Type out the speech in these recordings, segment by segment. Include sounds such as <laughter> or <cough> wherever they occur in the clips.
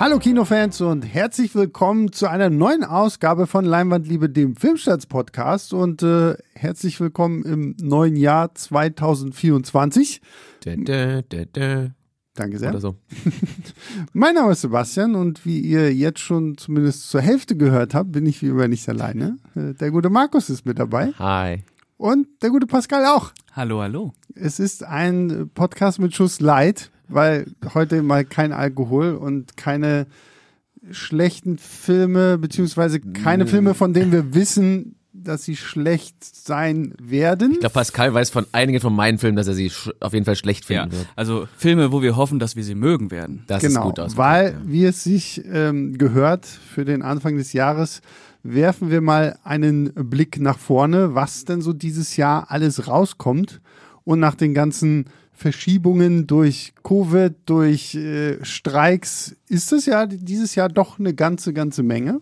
Hallo Kinofans und herzlich willkommen zu einer neuen Ausgabe von Leinwandliebe, dem Filmstarts-Podcast und äh, herzlich willkommen im neuen Jahr 2024. Dä, dä, dä, dä. Danke sehr. Oder so. <laughs> Mein Name ist Sebastian und wie ihr jetzt schon zumindest zur Hälfte gehört habt, bin ich wie immer nicht alleine. Äh, Der gute Markus ist mit dabei Hi. und der gute Pascal auch. Hallo, hallo. Es ist ein Podcast mit Schuss Light, weil heute mal kein Alkohol und keine schlechten Filme, beziehungsweise keine Filme, von denen wir wissen, dass sie schlecht sein werden. Ich glaube, Pascal weiß von einigen von meinen Filmen, dass er sie auf jeden Fall schlecht Ja, finden wird. also Filme, wo wir hoffen, dass wir sie mögen werden. Das genau, ist gut aus. weil, wie es sich ähm, gehört für den Anfang des Jahres, werfen wir mal einen Blick nach vorne, was denn so dieses Jahr alles rauskommt und nach den ganzen Verschiebungen durch Covid, durch äh, Streiks, ist es ja dieses Jahr doch eine ganze, ganze Menge.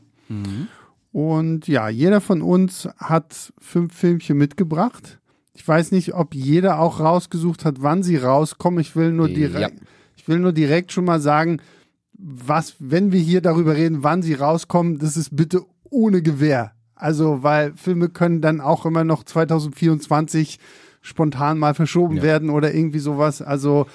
Und ja, jeder von uns hat fünf Filmchen mitgebracht. Ich weiß nicht, ob jeder auch rausgesucht hat, wann sie rauskommen. Ich will nur Ja. direkt, ich will nur direkt schon mal sagen, was, wenn wir hier darüber reden, wann sie rauskommen, das ist bitte ohne Gewähr. Also, weil Filme können dann auch immer noch 2024 spontan mal verschoben Ja. werden oder irgendwie sowas. Also,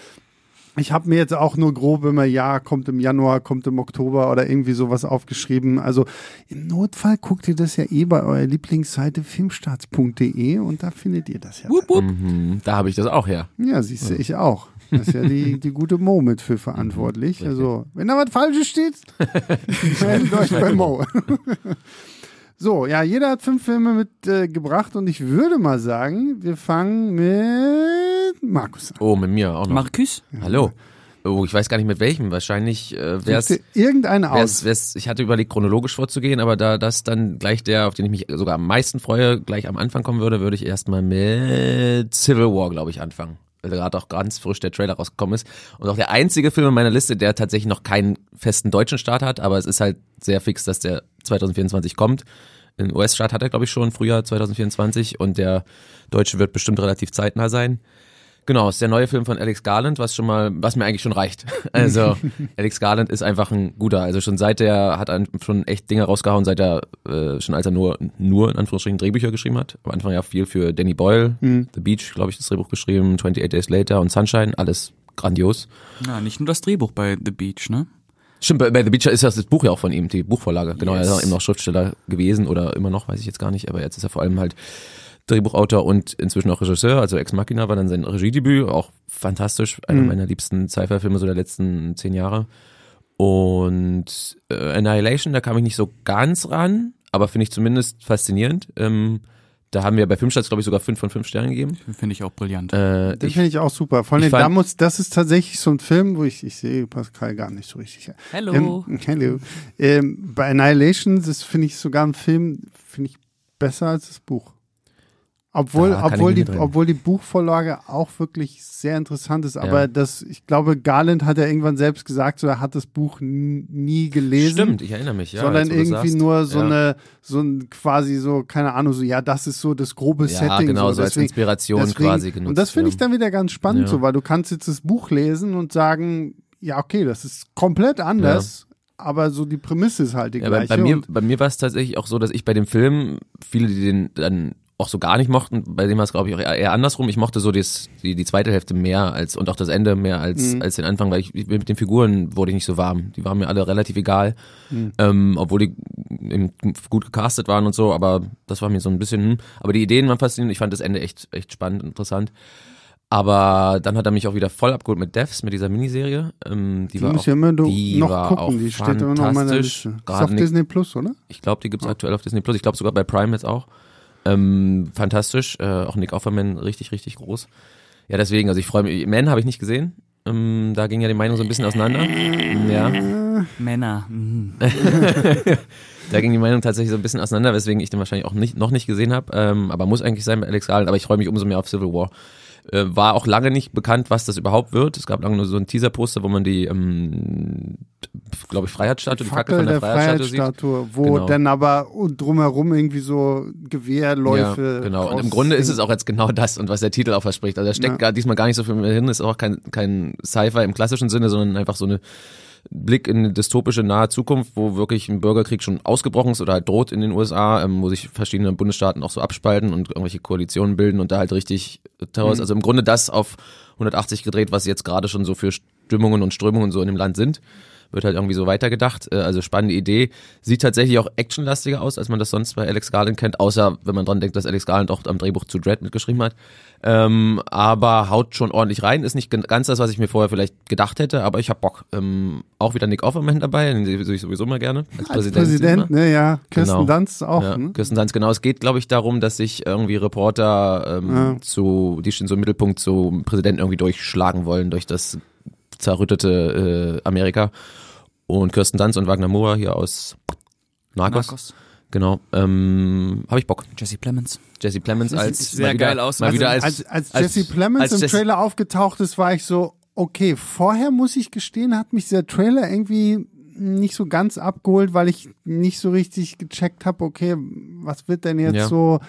ich habe mir jetzt auch nur grob immer, ja, kommt im Januar, kommt im Oktober oder irgendwie sowas aufgeschrieben. Also im Notfall guckt ihr das ja eh bei eurer Lieblingsseite filmstarts.de und da findet ihr das ja. Wupp, wupp. Mhm, da habe ich das auch her. Ja, siehst du, ich auch. Das ist ja die, die gute Mo mit für verantwortlich. Also, wenn da was Falsches steht, <laughs> meldet euch bei Mo. <laughs> <laughs> So, ja, jeder hat fünf Filme mitgebracht äh, und ich würde mal sagen, wir fangen mit Markus an. Oh, mit mir auch noch. Marcus? Hallo. Oh, ich weiß gar nicht mit welchem. Wahrscheinlich äh, wär's, Such dir irgendeine wär's, aus. wär's, ich hatte überlegt, chronologisch vorzugehen, aber da das dann gleich der, auf den ich mich sogar am meisten freue, gleich am Anfang kommen würde, würde ich erstmal mit Civil War, glaube ich, anfangen. Weil gerade auch ganz frisch der Trailer rausgekommen ist. Und auch der einzige Film in meiner Liste, der tatsächlich noch keinen festen deutschen Start hat, aber es ist halt sehr fix, dass der 2024 kommt. Den US-Start hat er, glaube ich, schon Frühjahr 2024 und der deutsche wird bestimmt relativ zeitnah sein. Genau, ist der neue Film von Alex Garland, was schon mal, was mir eigentlich schon reicht. <laughs> Also <laughs> Alex Garland ist einfach ein guter. Also schon seit er hat ein- schon echt Dinge rausgehauen, seit er äh, schon als er nur nur in Anführungsstrichen Drehbücher geschrieben hat. Am Anfang ja viel für Danny Boyle, The Beach, glaube ich, das Drehbuch geschrieben, 28 Days Later und Sunshine, alles grandios. Na, nicht nur das Drehbuch bei The Beach, ne? Stimmt, bei, bei The Beach ist das, das Buch ja auch von ihm, die Buchvorlage. Genau, Yes. er ist auch eben noch Schriftsteller gewesen oder immer noch, weiß ich jetzt gar nicht, aber jetzt ist er vor allem halt Drehbuchautor und inzwischen auch Regisseur. Also Ex Machina war dann sein Regiedebüt, auch fantastisch, einer meiner liebsten Sci-Fi-Filme so der letzten zehn Jahre. Und äh, Annihilation, da kam ich nicht so ganz ran, aber finde ich zumindest faszinierend. Ähm, da haben wir bei Filmstarts, glaube ich, sogar fünf von fünf Sternen gegeben. Finde ich auch brillant. Äh, Den finde ich auch super. Vor allem, da muss, das ist tatsächlich so ein Film, wo ich, ich sehe Pascal gar nicht so richtig. Hallo. Ähm, hello. Ähm, bei Annihilation, das finde ich sogar ein Film, finde ich besser als das Buch. Obwohl, obwohl, die, obwohl die Buchvorlage auch wirklich sehr interessant ist. Aber Ja. das, ich glaube, Garland hat ja irgendwann selbst gesagt, so, er hat das Buch nie gelesen. stimmt, ich erinnere mich, ja. sondern irgendwie sagst. nur so ja. eine, so ein quasi so, keine Ahnung, so, ja, das ist so das grobe Ja, Setting. genau, so, als deswegen- Inspiration deswegen- quasi genutzt. Und das finde ich ja. dann wieder ganz spannend, Ja. so, weil du kannst jetzt das Buch lesen und sagen, ja, okay, das ist komplett anders, aber so die Prämisse ist halt die Ja, bei, gleiche. bei mir, und, bei mir war es tatsächlich auch so, dass ich bei dem Film, viele, die den dann auch so gar nicht mochten, bei dem war es, glaube ich, auch eher, eher andersrum. Ich mochte so das, die, die zweite Hälfte mehr als und auch das Ende mehr als, Mhm. als den Anfang, weil ich ich- mit den Figuren wurde ich nicht so warm. Die waren mir alle relativ egal. Mhm. Ähm, obwohl die gut gecastet waren und so, aber das war mir so ein bisschen, hm. aber die Ideen waren faszinierend. Ich fand das Ende echt, echt spannend und interessant. Aber dann hat er mich auch wieder voll abgeholt mit Devs, mit dieser Miniserie. Ähm, die, die war auch, ja immer die noch war gucken, auch die steht immer noch meiner. Liste. Ist auf Disney Plus, oder? ich glaube, die gibt's aktuell auf Disney Plus. Ich glaube sogar bei Prime jetzt auch. Ähm, fantastisch. Äh, auch Nick Offerman richtig, richtig groß. Ja, deswegen, also ich freue mich. Man habe ich nicht gesehen. Ähm, da ging ja die Meinung so ein bisschen auseinander. Ja, Männer. <laughs> Da ging die Meinung tatsächlich so ein bisschen auseinander, weswegen ich den wahrscheinlich auch nicht, noch nicht gesehen habe. Ähm, aber muss eigentlich sein bei Alex Garland. Aber ich freue mich umso mehr auf Civil War. Äh, war auch lange nicht bekannt, was das überhaupt wird. Es gab lange nur so ein Teaser-Poster, wo man die, ähm, glaube ich, Freiheitsstatue, die Fackel von der, Freiheitsstatue sieht. Freiheitsstatue, wo Genau. dann aber drumherum irgendwie so Gewehrläufe. Ja, genau. Und im Grunde ist es auch jetzt genau das und was der Titel auch verspricht. Also da steckt Ja. gar, diesmal gar nicht so viel mehr hin, ist auch kein, kein Sci-Fi im klassischen Sinne, sondern einfach so eine Blick in eine dystopische nahe Zukunft, wo wirklich ein Bürgerkrieg schon ausgebrochen ist oder halt droht in den USA, ähm, wo sich verschiedene Bundesstaaten auch so abspalten und irgendwelche Koalitionen bilden und da halt richtig Terror ist. Also im Grunde das auf 180 gedreht, was jetzt gerade schon so für Stimmungen und Strömungen so in dem Land sind wird halt irgendwie so weitergedacht. Äh, Also spannende Idee. Sieht tatsächlich auch actionlastiger aus, als man das sonst bei Alex Garland kennt, außer wenn man dran denkt, dass Alex Garland auch am Drehbuch zu Dread mitgeschrieben hat. Ähm, aber haut schon ordentlich rein. Ist nicht ganz das, was ich mir vorher vielleicht gedacht hätte, aber ich hab Bock. Ähm, auch wieder Nick Offerman dabei, den sehe ich sowieso mal gerne. Als Als Präsident. Präsident, ne, ja. Kirsten Genau. Dunst auch, Ja, ne? Kirsten Dunst, genau. Es geht, glaube ich, darum, dass sich irgendwie Reporter ähm, Ja. zu, die stehen so im Mittelpunkt, zum Präsidenten irgendwie durchschlagen wollen durch das zerrüttete äh, Amerika. Und Kirsten Dunst und Wagner Moore hier aus Narcos. Narcos. Genau. Ähm, Habe ich Bock. Jesse Plemons. Jesse Plemons als sieht sehr mal wieder, geil aus. Mal Also wieder als, als, als Jesse Plemons als im Jesse- Trailer aufgetaucht ist, war ich so, okay, vorher muss ich gestehen, hat mich dieser Trailer irgendwie nicht so ganz abgeholt, weil ich nicht so richtig gecheckt habe, okay, was wird denn jetzt Ja. so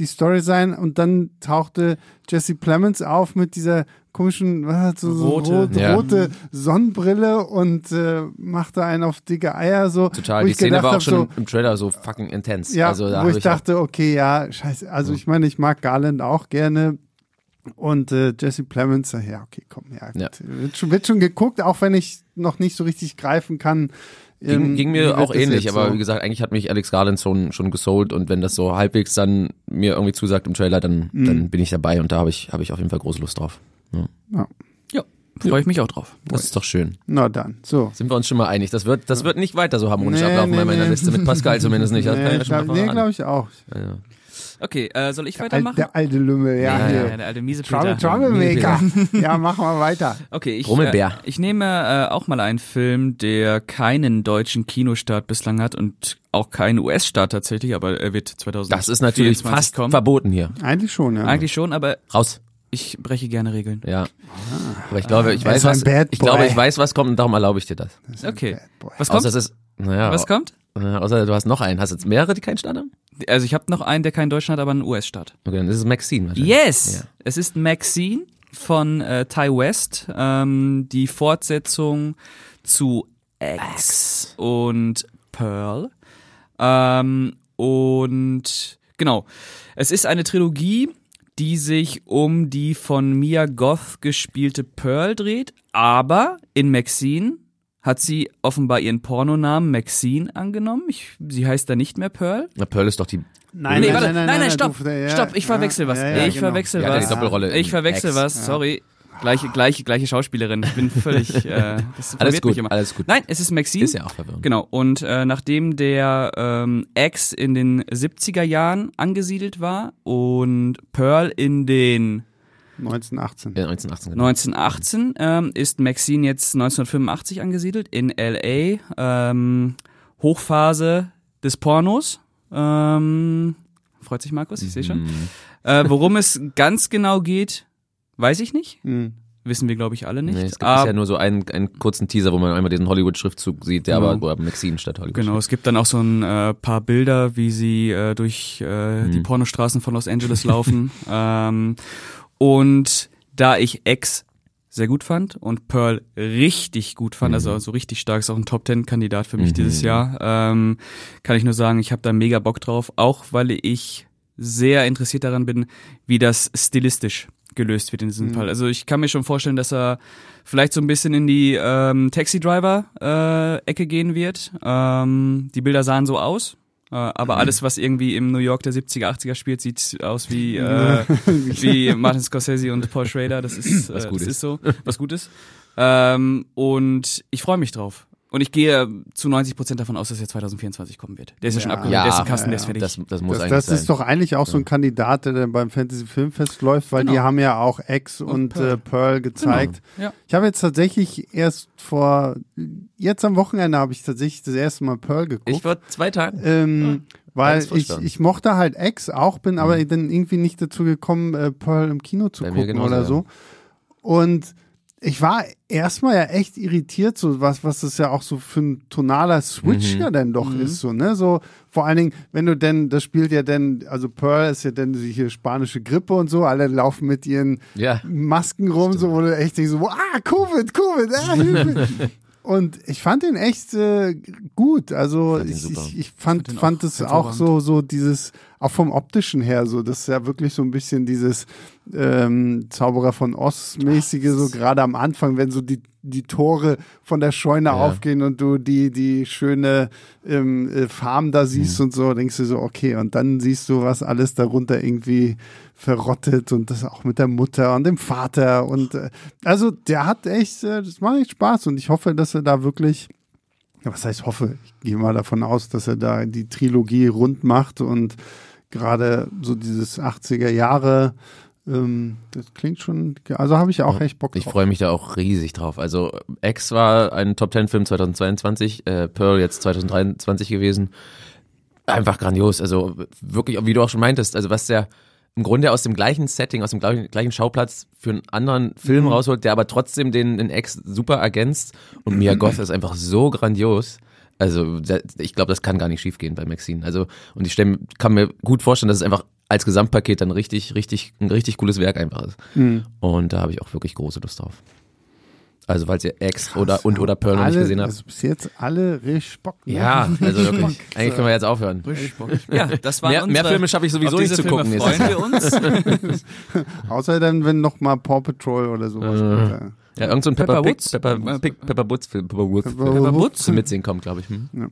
die Story sein? Und dann tauchte Jesse Plemons auf mit dieser komischen, was hat so, so Rote. rot, Ja. rote Sonnenbrille und äh, machte einen auf dicke Eier so. Total. Die ich Szene war auch hab, schon so, im Trailer so fucking intens. ja, also, da wo ich, ich auch- dachte, okay, ja, scheiße. Also ich meine, ich mag Garland auch gerne. Und äh, Jesse Plemons, ja, okay, komm, ja, Ja. Wird, schon, wird schon geguckt, auch wenn ich noch nicht so richtig greifen kann. Ging, ähm, ging mir auch ähnlich, aber so? wie gesagt, eigentlich hat mich Alex Garland schon, schon gesold und wenn das so halbwegs dann mir irgendwie zusagt im Trailer, dann, Mhm. dann bin ich dabei und da habe ich, habe ich auf jeden Fall große Lust drauf. Ja. Ja. Ja, freue ich mich auch drauf. Das ist doch schön. Na dann, so. Sind wir uns schon mal einig? Das wird, das wird nicht weiter so harmonisch Nee, ablaufen nee, bei meiner nee. Liste mit Pascal zumindest nicht. Das Nee, ja schon mal glaub, nee, glaube ich auch. Ja, ja. Okay, äh, soll ich Al weitermachen? der alte Lümmel, ja, Ja, hier. ja, der alte miese Trouble. Troublemaker. <laughs> ja, machen wir weiter. Okay, ich, äh, ich nehme äh, auch mal einen Film, der keinen deutschen Kinostart bislang hat und auch keinen US-Start tatsächlich, aber er wird 2024 Das ist natürlich fast kommen. verboten hier. Eigentlich schon, ja. Eigentlich schon, aber Raus. ich breche gerne Regeln. Ja. Aber ich glaube, ich weiß was, ich glaube, ich weiß, was kommt und darum erlaube ich dir das. Das Okay. Was kommt? Außer ist, naja, Was kommt? äh, außer du hast noch einen. Hast du jetzt mehrere, die keinen Start haben? Also ich habe noch einen, der keinen deutschen hat, aber einen US-Start. Okay, dann ist es Maxine wahrscheinlich. Yes! Ja. Es ist Maxine von äh, Ty West, ähm, die Fortsetzung zu X und Pearl. Ähm, und genau, es ist eine Trilogie, die sich um die von Mia Goth gespielte Pearl dreht, aber in Maxine hat sie offenbar ihren Pornonamen Maxine angenommen. Ich, sie heißt da nicht mehr Pearl. Na, Pearl ist doch die. Nein, nee, warte, nein, nein, du- stopp, ja, stopp, ich verwechsel was. ja, ja, ich genau. verwechsel was. die Doppelrolle Ich verwechsel X. was, sorry. Gleiche, gleiche, gleiche Schauspielerin. Ich bin <laughs> völlig. Äh, das Alles gut, immer. alles gut. Nein, es ist Maxine. Ist ja auch verwirrend. Genau. Und äh, nachdem der ähm, Ex in den 70er Jahren angesiedelt war und Pearl in den 1918. Ja, 1918. Genau. 1918 ähm, ist Maxine jetzt 1985 angesiedelt in LA. Ähm, Hochphase des Pornos. Ähm, freut sich Markus, ich sehe schon. Mhm. Äh, worum es ganz genau geht, weiß ich nicht. Mhm. Wissen wir, glaube ich, alle nicht. Nee, es gibt bisher nur so einen, einen kurzen Teaser, wo man einmal diesen Hollywood-Schriftzug sieht, der Genau. aber Maxine statt Hollywood Genau, es gibt dann auch so ein äh, paar Bilder, wie sie äh, durch äh, die Mhm. Pornostraßen von Los Angeles laufen. <laughs> ähm, und da ich X sehr gut fand und Pearl richtig gut fand, also so richtig stark, ist auch ein Top Ten Kandidat für mich Mhm. dieses Jahr, ähm, kann ich nur sagen, ich habe da mega Bock drauf, auch weil ich sehr interessiert daran bin, wie das stilistisch gelöst wird in diesem Mhm. Fall. Also ich kann mir schon vorstellen, dass er vielleicht so ein bisschen in die ähm, Taxi Driver äh, Ecke gehen wird. Ähm, die Bilder sahen so aus. Äh, aber alles, was irgendwie im New York der 70er, 80er spielt, sieht aus wie, äh, <laughs> wie Martin Scorsese und Paul Schrader. Das ist, äh, Was gut das ist. ist so. Was gut ist. Ähm, und ich freue mich drauf. Und ich gehe zu 90 Prozent davon aus, dass er 2024 kommen wird. Der ist ja, schon Ja. abgeholt, Ja, der ist im Kasten, ja, der ist ja. fertig. Das, das muss Das, eigentlich das sein. ist doch eigentlich auch so ein Kandidat, der dann beim Fantasy Filmfest läuft, weil die Genau. haben ja auch X und, Pearl. Äh, Pearl gezeigt. Ja. Ich habe jetzt tatsächlich erst vor, jetzt am Wochenende habe ich tatsächlich das erste Mal Pearl geguckt. ich vor zwei Tagen. ähm, weil ich, ich mochte halt X auch, bin aber dann irgendwie nicht dazu gekommen, äh, Pearl im Kino zu Bei gucken genauso, oder ja. so. Und ich war erstmal ja echt irritiert, so was, was das ja auch so für ein tonaler Switch Mhm. ja denn doch ist, so, ne? So, vor allen Dingen, wenn du denn, das spielt ja denn, also Pearl ist ja denn die hier spanische Grippe und so, alle laufen mit ihren Ja. Masken rum, so, wo du echt denkst, so, ah, Covid, Covid, ah, <laughs> Hilfe. Und ich fand ihn echt äh, gut. Also Fand ich, ich, ich fand, Fand ihn fand auch es auch so, so dieses, auch vom optischen her, so, das ist ja wirklich so ein bisschen dieses ähm, Zauberer von Oz mäßige, so gerade am Anfang, wenn so die, die Tore von der Scheune Ja. aufgehen und du die, die schöne ähm, äh, Farm da siehst Mhm. und so, denkst du so, okay, und dann siehst du, was alles darunter irgendwie verrottet und das auch mit der Mutter und dem Vater und äh, also der hat echt, äh, das macht echt Spaß und ich hoffe, dass er da wirklich, ja, was heißt hoffe, ich gehe mal davon aus, dass er da die Trilogie rund macht und gerade so dieses 80er Jahre, ähm, das klingt schon, also habe ich auch echt Bock Ich drauf. freue mich da auch riesig drauf. Also X war ein Top Ten Film 2022, äh, Pearl jetzt 2023 gewesen. Einfach grandios. Also wirklich, wie du auch schon meintest, also was der im Grunde aus dem gleichen Setting, aus dem gleichen, Schauplatz für einen anderen Film Mhm. rausholt, der aber trotzdem den, den X super ergänzt. Und Mia <clears throat> Goth ist einfach so grandios. Also der- ich glaube, das kann gar nicht schiefgehen bei Maxine. Also und ich stell, kann mir gut vorstellen, dass es einfach als Gesamtpaket dann richtig, richtig, ein richtig cooles Werk einfach ist. Mhm. Und da habe ich auch wirklich große Lust drauf. Also falls ihr X oder und oder Pearl noch alle, nicht gesehen habt. Also bis jetzt alle richtig Bock. ne? ja, also wirklich. Eigentlich können wir jetzt aufhören. Ja, das waren Mehr, mehr unsere, Filme schaffe ich sowieso nicht zu Filme gucken. freuen wir uns. <laughs> <laughs> Außer dann, wenn noch mal Paw Patrol oder sowas. Äh. Ja. Ja, irgend so ein Pepper, Pepper Pig, Woods? Pepper, Pig, Pepper Woods Film, Pepper Woods Film. Pepper Woods? Zum Mitsehen kommt, glaube ich. Hm?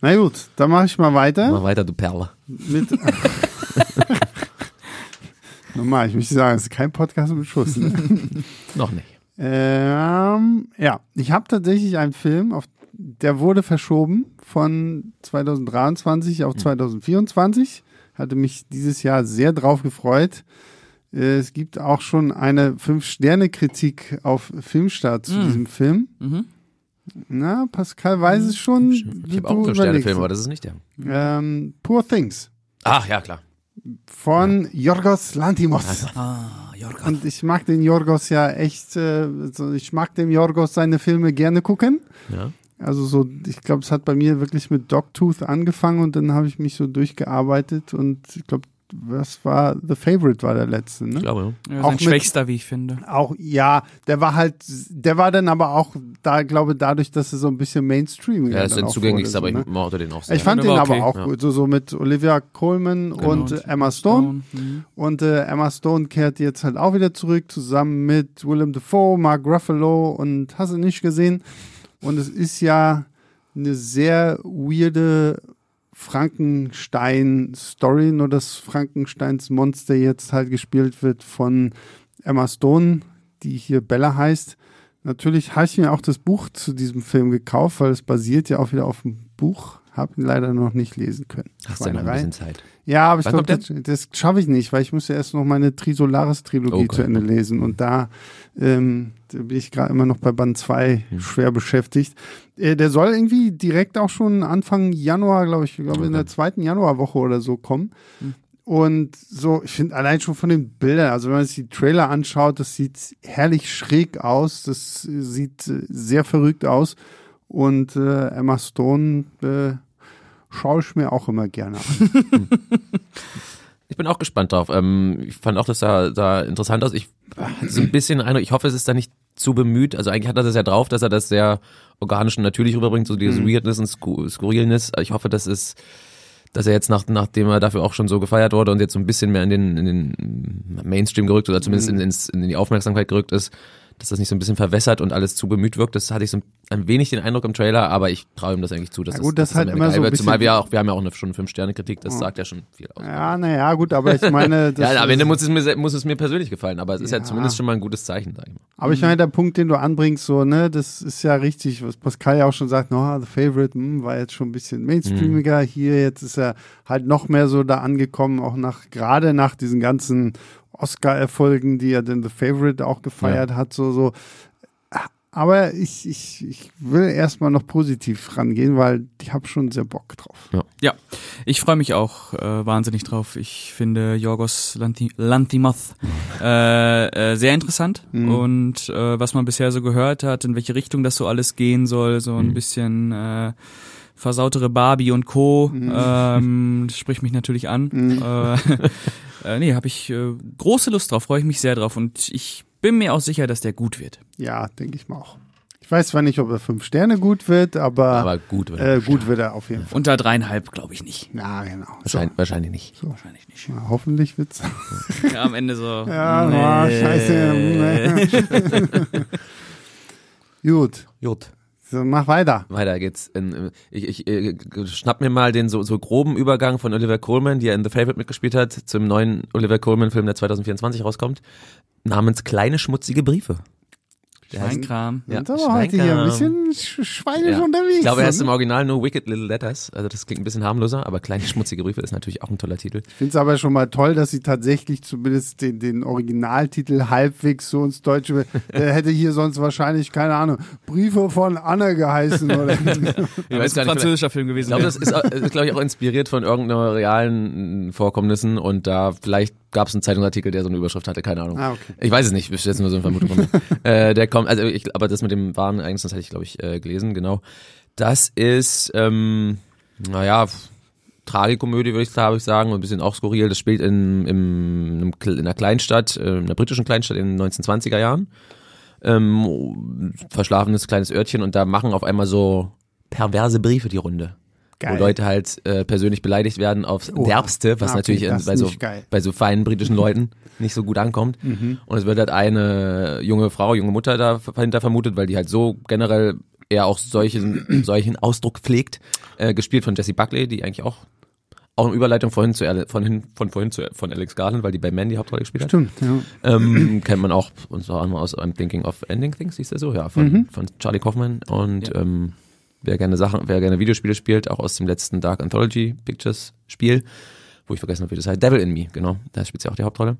Na gut, dann mache ich mal weiter. Mal weiter, du Perle. mit. <laughs> Nochmal, ich möchte sagen, es ist kein Podcast mit Schuss. Ne? <laughs> Noch nicht. ähm, ja, ich habe tatsächlich einen Film, auf, der wurde verschoben von 2023 auf 2024. Hatte mich dieses Jahr sehr drauf gefreut. Es gibt auch schon eine Fünf-Sterne-Kritik auf Filmstart zu Mm. diesem Film. Mhm. Na, Pascal weiß es schon. Ich habe auch einen Du Sterne-Film, überlegst. aber das ist nicht der. Ähm, Poor Things Ach, ja, klar. von Yorgos Lantimos. Ah, Jorga. Und ich mag den Yorgos ja echt, äh, ich mag dem Yorgos seine Filme gerne gucken. Ja. Also so, ich glaube, es hat bei mir wirklich mit Dogtooth angefangen und dann habe ich mich so durchgearbeitet und ich glaube, was war The Favorite war der letzte, Ich ne? glaube, ja. Ja, Auch sein mit- schwächster, wie ich finde. Auch, ja, der war halt, der war dann aber auch da, glaube dadurch, dass er so ein bisschen Mainstream Ja, das ist dann wurde, aber so, ich ne? mochte den auch sehr. Ich fand den war aber okay, auch ja. gut, so, so mit Olivia Colman und äh, Emma Stone. Mhm. Und äh, Emma Stone kehrt jetzt halt auch wieder zurück, zusammen mit Willem Dafoe, Mark Ruffalo und hast du nicht gesehen. Und es ist ja eine sehr weirde Frankenstein-Story, nur dass Frankensteins Monster jetzt halt gespielt wird von Emma Stone, die hier Bella heißt. Natürlich habe ich mir auch das Buch zu diesem Film gekauft, weil es basiert ja auch wieder auf dem Buch. Habe ihn leider noch nicht lesen können. Hast du ja noch ein bisschen Zeit. Ja, aber ich glaube, das, das schaffe ich nicht, weil ich muss ja erst noch meine Trisolaris-Trilogie Okay. zu Ende lesen und da, ähm, bin ich gerade immer noch bei Band 2 Hm. schwer beschäftigt. Äh, der soll irgendwie direkt auch schon Anfang Januar, glaube ich, ich glaube in Okay. der zweiten Januarwoche oder so kommen. Und so, ich finde allein schon von den Bildern, also wenn man sich die Trailer anschaut, das sieht herrlich schräg aus, das sieht äh, sehr verrückt aus. Und äh, Emma Stone äh, schaue ich mir auch immer gerne an. <laughs> <laughs> Ich bin auch gespannt drauf. Ähm, ich fand auch, das sah, sah interessant aus. Ich hatte so ein bisschen Eindruck, ich hoffe, es ist da nicht zu bemüht. Also eigentlich hat er das ja drauf, dass er das sehr organisch und natürlich rüberbringt, so dieses Weirdness und Sku Skurrilness. Ich hoffe, das ist, dass er jetzt nach, nachdem er dafür auch schon so gefeiert wurde und jetzt so ein bisschen mehr in den, in den Mainstream gerückt oder zumindest in, ins, in die Aufmerksamkeit gerückt ist, dass das nicht so ein bisschen verwässert und alles zu bemüht wirkt. Das hatte ich so ein, wenig den Eindruck im Trailer, aber ich traue ihm das eigentlich zu, dass Ja gut, das dass halt immer so ein. Zumal wir auch, wir haben ja auch eine, schon eine Fünf-Sterne-Kritik, das sagt ja schon viel aus. Ja, naja, gut, aber ich meine, <laughs> das Ja, am ist- Ende muss es mir, muss es mir persönlich gefallen, aber es ist ja, Ja. zumindest schon mal ein gutes Zeichen, sag ich mal. aber ich meine, der Punkt, den du anbringst, so, ne, das ist ja richtig, was Pascal ja auch schon sagt, no, The Favorite, hm, war jetzt schon ein bisschen mainstreamiger, hier, jetzt ist er halt noch mehr so da angekommen, auch nach, gerade nach diesen ganzen Oscar-Erfolgen, die er denn The Favorite auch gefeiert hat, so, so. Aber ich, ich, ich will erstmal noch positiv rangehen, weil ich habe schon sehr Bock drauf. Ja, ich freue mich auch äh, wahnsinnig drauf. Ich finde Jorgos Lanti Lantimos äh, äh, sehr interessant Mhm. und äh, was man bisher so gehört hat, in welche Richtung das so alles gehen soll, so ein Mhm. bisschen äh, versautere Barbie und Co. Mhm. Ähm, das <laughs> spricht mich natürlich an. Mhm. Äh, <laughs> äh, nee, habe ich äh, große Lust drauf, freue ich mich sehr drauf und ich bin mir auch sicher, dass der gut wird. Ja, denke ich mal auch. Ich weiß zwar nicht, ob er fünf Sterne gut wird, aber, Aber gut, wird er. äh, gut wird er auf jeden Fall. Unter dreieinhalb glaube ich nicht. Ja, genau. So, wahrscheinlich, wahrscheinlich nicht. Wahrscheinlich nicht. ja, hoffentlich wird's. <laughs> Ja, am Ende so. Ja, nee. oh, scheiße. Gut. Gut. So, mach weiter. Weiter geht's. In, ich ich äh, schnapp mir mal den so, so groben Übergang von Oliver Coleman, die er in The Favorite mitgespielt hat, zum neuen Oliver Coleman-Film, der 2024 rauskommt, namens Kleine schmutzige Briefe. Der Schweinkram. Ja, Sind aber heute hier ein bisschen sch- schweinisch Ja. unterwegs. Ich glaube, er ist ne? im Original nur Wicked Little Letters. Also das klingt ein bisschen harmloser, aber kleine schmutzige Briefe ist natürlich auch ein toller Titel. Ich finde es aber schon mal toll, dass sie tatsächlich zumindest den, den Originaltitel halbwegs so ins Deutsche. <laughs> Der hätte hier sonst wahrscheinlich, keine Ahnung, Briefe von Anne geheißen <laughs> oder. Ich Ja, weiß das gar ist ein nicht, französischer Film Ich gewesen. glaube, wäre. das ist, äh, ist glaube ich, auch inspiriert von irgendeiner realen Vorkommnissen und da vielleicht gab es einen Zeitungsartikel, der so eine Überschrift hatte, keine Ahnung. Ah, okay. Ich weiß es nicht, ich jetzt nur so eine Vermutung von <laughs> äh, der kommt, also ich, aber das mit dem wahren Ereignis, das hatte ich, glaube ich, äh, gelesen, genau. Das ist, ähm, naja, Tragikomödie, würde ich, glaube ich, sagen, und ein bisschen auch skurril. Das spielt in, Kle- in einer Kleinstadt, äh, in einer britischen Kleinstadt in den 1920er Jahren. Ähm, verschlafenes kleines Örtchen und da machen auf einmal so perverse Briefe die Runde Geil. wo Leute halt äh, persönlich beleidigt werden aufs Oha. Derbste, was okay, natürlich in, bei, so, geil. Mhm. bei so feinen britischen Leuten nicht so gut ankommt. Und es wird halt eine junge Frau, junge Mutter dahinter vermutet, weil die halt so generell eher auch solchen, <clears throat> solchen Ausdruck pflegt, äh, gespielt von Jessie Buckley, die eigentlich auch auch eine Überleitung vorhin zu von, hin, von vorhin zu von Alex Garland, weil die bei Man die Hauptrolle gespielt hat. Stimmt, ja. Ähm, <clears throat> kennt man auch unter anderem aus I'm Thinking of Ending Things, hieß der so, ja, von, Mhm. von Charlie Kaufman. Und Ja. ähm, wer gerne Sachen, wer gerne Videospiele spielt, auch aus dem letzten Dark Anthology Pictures Spiel, wo ich vergessen habe, wie das heißt, Devil in Me, genau, da spielt sie auch die Hauptrolle.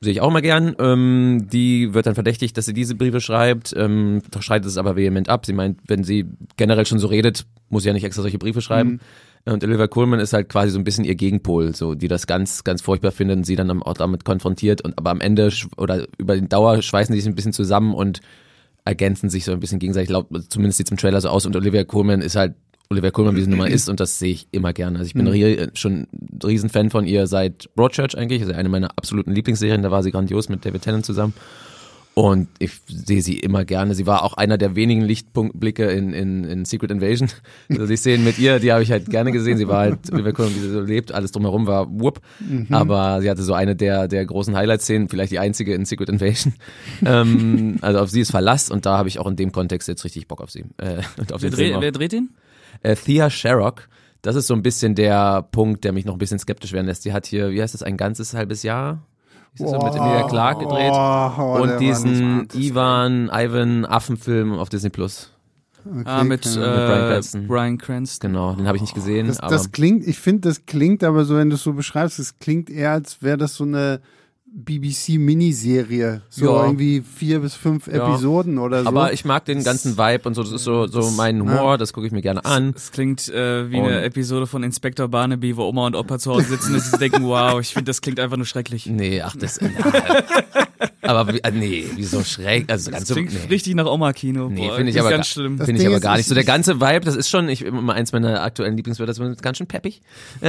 Sehe ich auch mal gern. Ähm, die wird dann verdächtigt, dass sie diese Briefe schreibt, ähm, streitet es aber vehement ab. Sie meint, wenn sie generell schon so redet, muss sie ja nicht extra solche Briefe schreiben. Und Olivia Coleman ist halt quasi so ein bisschen ihr Gegenpol, so die das ganz, ganz furchtbar findet und sie dann auch damit konfrontiert und aber am Ende oder über den Dauer schweißen die sich ein bisschen zusammen und ergänzen sich so ein bisschen gegenseitig. Laut, zumindest sieht es im Trailer so aus und Olivia Coleman ist halt Olivia Coleman, wie sie nun mal ist und das sehe ich immer gerne. Also ich bin rie- schon ein Riesenfan von ihr seit Broadchurch eigentlich, also eine meiner absoluten Lieblingsserien, da war sie grandios mit David Tennant zusammen. Und ich sehe sie immer gerne. Sie war auch einer der wenigen Lichtblicke in, in, in Secret Invasion. <laughs> Also die Szenen mit ihr, die habe ich halt gerne gesehen. Sie war halt, Olivia Colman, wie sie so lebt, alles drumherum war whoop. Aber sie hatte so eine der, der großen Highlight-Szenen, vielleicht die einzige in Secret Invasion. ähm, also auf sie ist Verlass und da habe ich auch in dem Kontext jetzt richtig Bock auf sie. Äh, und auf Wer, den dreht, wer dreht den? Äh, Thea Sharrock, das ist so ein bisschen der Punkt, der mich noch ein bisschen skeptisch werden lässt. Die hat hier, wie heißt das, ein ganzes halbes Jahr? Ist das so mit Emilia Clark gedreht? Oh, oh, und diesen. Ivan, Ivan Affenfilm auf Disney Plus. ah, mit, äh, Ahnung. Bryan Cranston. Bryan Cranston. Genau, den habe ich nicht gesehen, Das, aber das klingt, ich finde, das klingt aber so, wenn du es so beschreibst, es klingt eher, als wäre das so eine BBC-Miniserie. So Ja. irgendwie vier bis fünf Ja. Episoden oder so. aber ich mag den ganzen Vibe und so, das ist so, so mein Humor, das gucke ich mir gerne an. Es klingt äh, wie Und- eine Episode von Inspector Barnaby, wo Oma und Opa zu Hause sitzen und sich denken, wow, ich finde, das klingt einfach nur schrecklich. Nee, ach, das, ja. <laughs> <laughs> aber, wie- äh, nee, wieso schräg, also ganz Das so, klingt nee. richtig nach Oma-Kino. Nee, finde ich das ist aber ganz schlimm. Finde ich aber ist, gar ich- nicht. So der ganze Vibe, das ist schon, ich immer eins meiner aktuellen Lieblingswörter, das ist ganz schön peppig. <laughs>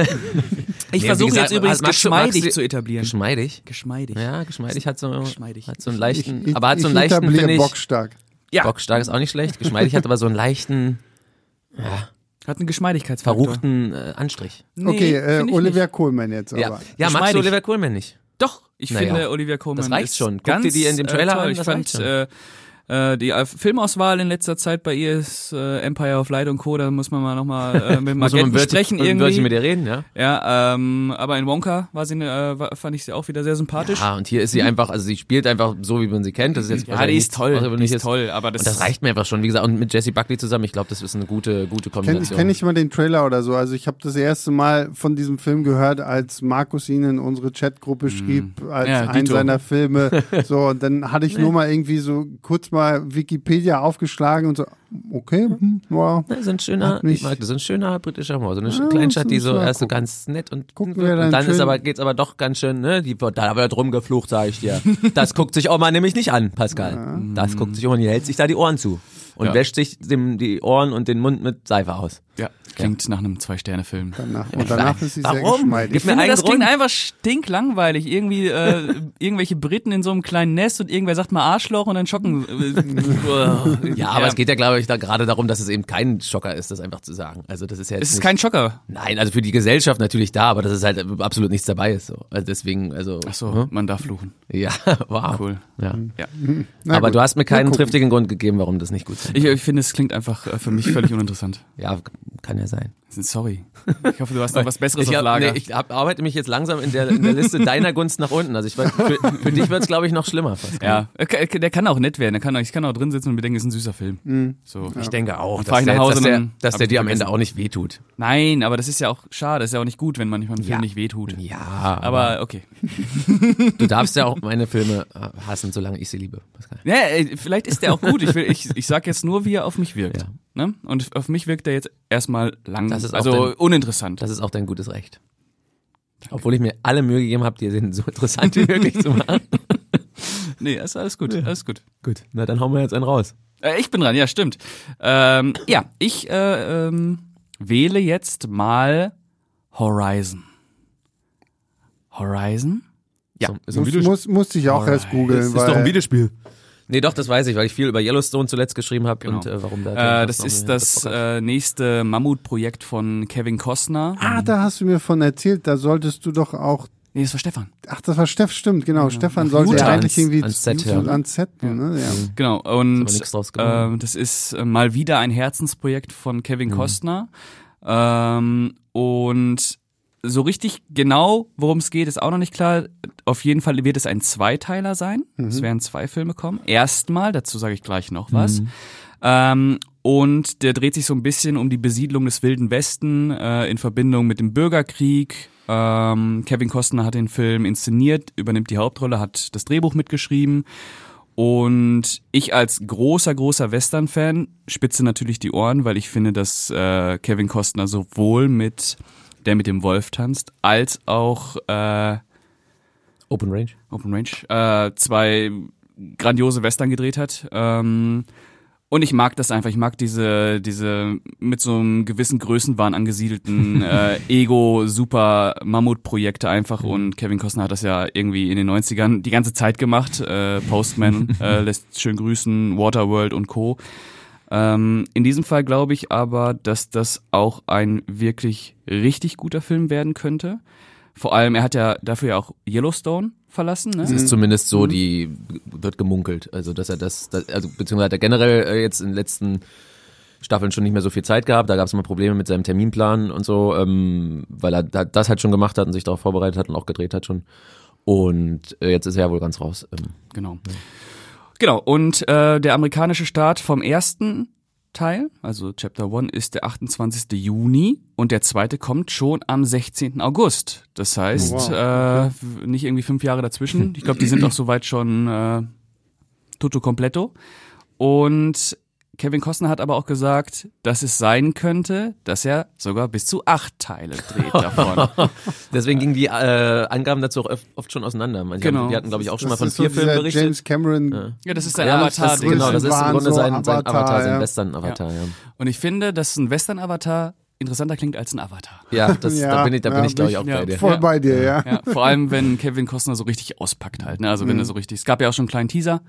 Ich Nee, versuche jetzt übrigens magst du- magst geschmeidig du- zu etablieren. Geschmeidig. Geschmeidig. Ja, geschmeidig hat so, Geschmeidig. hat so einen ich, leichten, ich, aber hat so einen ich leichten, finde ich, bockstark. Ja, Bockstark ist auch nicht schlecht. Geschmeidig hat aber so einen leichten, hat einen Geschmeidigkeitsfaktor. verruchten äh, Anstrich. Nee, okay, äh, find ich nicht. Coleman jetzt Ja, aber. ja magst Geschmeidig. du Oliver Coleman nicht? Ich Naja. finde Olivia Colman Das reicht ist schon. Guck ganz dir die in dem Trailer äh, an, Ich fand äh, äh, die Filmauswahl in letzter Zeit bei ihr ist äh, Empire of Light und Co. Da muss man mal nochmal äh, mit <laughs> Muss man Margret mit besprechen Wörtchen- Wörtchen irgendwie. mit dir reden, ja? Ja, ähm, aber in Wonka war sie, äh, war, fand ich sie auch wieder sehr sympathisch. Ah, und hier ist sie einfach, also sie spielt einfach so, wie man sie kennt. Das ist jetzt Ja, die ist toll, die ist toll, aber das, Und das reicht mir einfach schon, wie gesagt, und mit Jessie Buckley zusammen, ich glaube, das ist eine gute, gute Kenn, Kombination. kenn ich mal den Trailer oder so. Also ich habe das erste Mal von diesem Film gehört, als Markus ihn in unsere Chatgruppe schrieb, als Mhm. Ja, einen seiner Filme. <laughs> So, und dann hatte ich nur mal irgendwie so kurz mal Wikipedia aufgeschlagen und so, okay, hm, ja, Das ist ein schöner, ich mag das, ist ein schöner britischer Humor. So eine Ja, Kleinstadt, die so erst so ganz nett und Gucken wird. wir dann und dann ist aber, geht's aber doch ganz schön, ne, die, da wird drum geflucht, sag ich dir. <laughs> Das guckt sich Oma nämlich nicht an, Pascal. Das guckt sich Oma, die hält sich da die Ohren zu. Und Ja. wäscht sich dem, die Ohren und den Mund mit Seife aus. Ja, klingt nach einem Zwei-Sterne-Film. Danach, und danach ist sie sehr Warum? geschmeidig. Gib Ich mir finde, das klingt Grund. einfach stinklangweilig. Irgendwie äh, <laughs> irgendwelche Briten in so einem kleinen Nest und irgendwer sagt mal Arschloch und dann schocken. Äh, <laughs> Ja, aber <laughs> es geht ja, glaube ich, da gerade darum, dass es eben kein Schocker ist, das einfach zu sagen. Also das ist ja jetzt Es ist nicht, kein Schocker. Nein, also für die Gesellschaft natürlich da, aber das ist halt absolut nichts dabei ist. So. Also deswegen, also. Ach so, hm? man darf fluchen. Ja, wow. Cool. Ja. Ja. Na aber gut. du hast mir keinen triftigen Grund gegeben, warum das nicht gut ist. Ich, ich finde, es klingt einfach äh, für mich völlig uninteressant. Ja, kann ja sein. Sorry. Ich hoffe, du hast noch was Besseres Ich, auf Lager. nee, ich hab, arbeite mich jetzt langsam in der, in der Liste deiner Gunst nach unten. Also ich weiß, für, für dich wird es, glaube ich, noch schlimmer. Fast. ja, der kann auch nett werden. Der kann, auch- ich kann auch drin sitzen und mir denken, es ist ein süßer Film. So. Ich denke auch, dass ich der, nach Hause dass der, dass der dir am Ende auch nicht wehtut. Nein, aber das ist ja auch schade. Das ist ja auch nicht gut, wenn manchmal ein Film Ja. nicht wehtut. Ja, Aber okay. <laughs> du darfst ja auch meine Filme äh, hassen, solange ich sie liebe. Pascal. Ja, vielleicht ist der auch gut. Ich, will, ich, ich sag jetzt nur, wie er auf mich wirkt. Ja. Ne? Und auf mich wirkt er jetzt erstmal lang, Das ist auch also dein- uninteressant. Das ist auch dein gutes Recht. Obwohl ich mir alle Mühe gegeben habe, dir den so interessant wie möglich zu machen. <laughs> nee, ist alles gut, alles gut. Gut, na dann hauen wir jetzt einen raus. Äh, ich bin dran, ja, stimmt. Ähm, ja, ich äh, ähm, wähle jetzt mal Horizon. Horizon? Ja. So, ist, ein Muss, muss, musste ich auch erst googeln. ist weil, doch ein Videospiel. Nee, doch, das weiß ich, weil ich viel über Yellowstone zuletzt geschrieben habe Genau. und äh, warum da. Äh, das ist das äh, nächste Mammutprojekt von Kevin Costner. Ah, da hast du mir von erzählt, da solltest du doch auch. Nee, das war Stefan. Ach, das war Steff, stimmt, genau. Stefan Nach sollte ja eigentlich Ans- irgendwie ans Set ans Set, ne? Ja. Genau, aber und geworden. ähm, das ist äh, mal wieder ein Herzensprojekt von Kevin Mhm. Costner. Ähm, und so richtig genau, worum es geht, ist auch noch nicht klar. Auf jeden Fall wird es ein Zweiteiler sein. Es werden zwei Filme kommen. Erstmal, dazu sage ich gleich noch was. Ähm, und der dreht sich so ein bisschen um die Besiedlung des Wilden Westen äh, in Verbindung mit dem Bürgerkrieg. Ähm, Kevin Costner hat den Film inszeniert, übernimmt die Hauptrolle, hat das Drehbuch mitgeschrieben. Und ich als großer, großer Western-Fan spitze natürlich die Ohren, weil ich finde, dass äh, Kevin Costner sowohl mit Der mit dem Wolf tanzt, als auch äh, Open Range. Open Range, äh, zwei grandiose Western gedreht hat. Ähm, und ich mag das einfach. Ich mag diese, diese mit so einem gewissen Größenwahn angesiedelten <laughs> äh, Ego-Super-Mammut-Projekte einfach. Und Kevin Costner hat das ja irgendwie in den 90ern die ganze Zeit gemacht. Äh, Postman <laughs> äh, lässt schön grüßen, Waterworld und Co. Ähm, in diesem Fall glaube ich aber, dass das auch ein wirklich richtig guter Film werden könnte. Vor allem, er hat ja dafür ja auch Yellowstone verlassen. Ne? Es ist zumindest so, die wird gemunkelt. Also, dass er das, das also beziehungsweise hat er generell äh, jetzt in den letzten Staffeln schon nicht mehr so viel Zeit gehabt. Da gab es immer Probleme mit seinem Terminplan und so, ähm, weil er da, das halt schon gemacht hat und sich darauf vorbereitet hat und auch gedreht hat schon. Und äh, jetzt ist er ja wohl ganz raus. Ähm, Genau. Genau, und äh, der amerikanische Start vom ersten Teil, also Chapter 1, ist der 28. Juni und der zweite kommt schon am 16. August. Das heißt, Wow, äh, nicht irgendwie fünf Jahre dazwischen. Ich glaube, die sind auch <clears throat> soweit schon äh, tutto completo. Und Kevin Costner hat aber auch gesagt, dass es sein könnte, dass er sogar bis zu acht Teile dreht <laughs> davon. Deswegen gingen die äh, Angaben dazu auch oft, oft schon auseinander. Also die Genau. haben- Die hatten, glaube ich, auch schon mal Das von ist so vier Filmen berichtet. James Cameron. ja, das ist sein ja, Avatar. das, genau, das ist im Grunde so sein, sein Avatar, Avatar, sein ja. Western-Avatar, ja. Und ich finde, dass ein Western-Avatar interessanter klingt als ein Avatar. Ja, <laughs> das, Ja, da bin ich, da bin ja, ich glaube ich, bin auch ich- bei ja, dir. Voll Ja. bei dir, ja. Ja, vor allem, wenn Kevin Costner so richtig auspackt halt. Ne? Also wenn er so richtig. Es gab ja auch schon einen kleinen Teaser,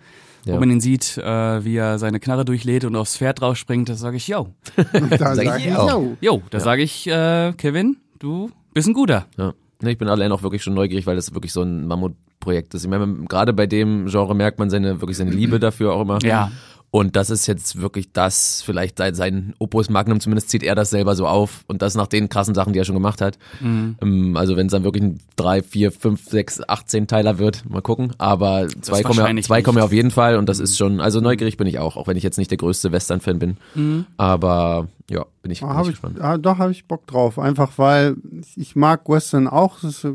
Ja. wo man ihn sieht, äh, wie er seine Knarre durchlädt und aufs Pferd draufspringt. Da sage ich, yo. <laughs> Da Sag ich yo. Yo, da sage ich, äh, Kevin, du bist ein guter. Ja. Nee, ich bin allein auch wirklich schon neugierig, weil das wirklich so ein Mammutprojekt ist. Ich meine, gerade bei dem Genre merkt man seine, wirklich seine Liebe <clears throat> dafür auch immer. Ja. Und das ist jetzt wirklich das, vielleicht sein, sein Opus Magnum, zumindest zieht er das selber so auf und das nach den krassen Sachen, die er schon gemacht hat. Mhm. Ähm, Also wenn es dann wirklich ein 3, 4, 5, 6, 18 Teiler wird, mal gucken. Aber zwei, kommen ja, zwei kommen ja auf jeden Fall und das ist schon, also neugierig bin ich auch, auch wenn ich jetzt nicht der größte Western-Fan bin. Mhm. Aber ja, bin ich, bin Ah, hab ich, gespannt. ah, doch, habe ich Bock drauf. Einfach weil ich mag Western auch. Das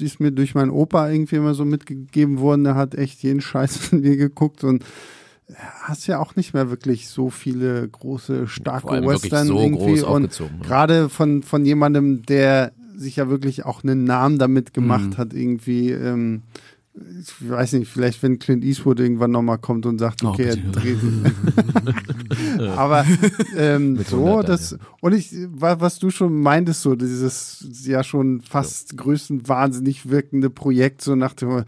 ist mir durch meinen Opa irgendwie immer so mitgegeben worden. Der hat echt jeden Scheiß <laughs> von mir geguckt und hast ja auch nicht mehr wirklich so viele große, starke Western so irgendwie. groß und aufgezogen. ne? gerade von, von jemandem, der sich ja wirklich auch einen Namen damit gemacht Mhm. hat, irgendwie. Ähm, ich weiß nicht, vielleicht wenn Clint Eastwood irgendwann nochmal kommt und sagt, Oh, okay, er bitte. dreht. <laughs> Aber ähm, so, 100 dann, das und ich, wa- was du schon meintest, so dieses ja schon fast größenwahnsinnig wirkende Projekt, so nach dem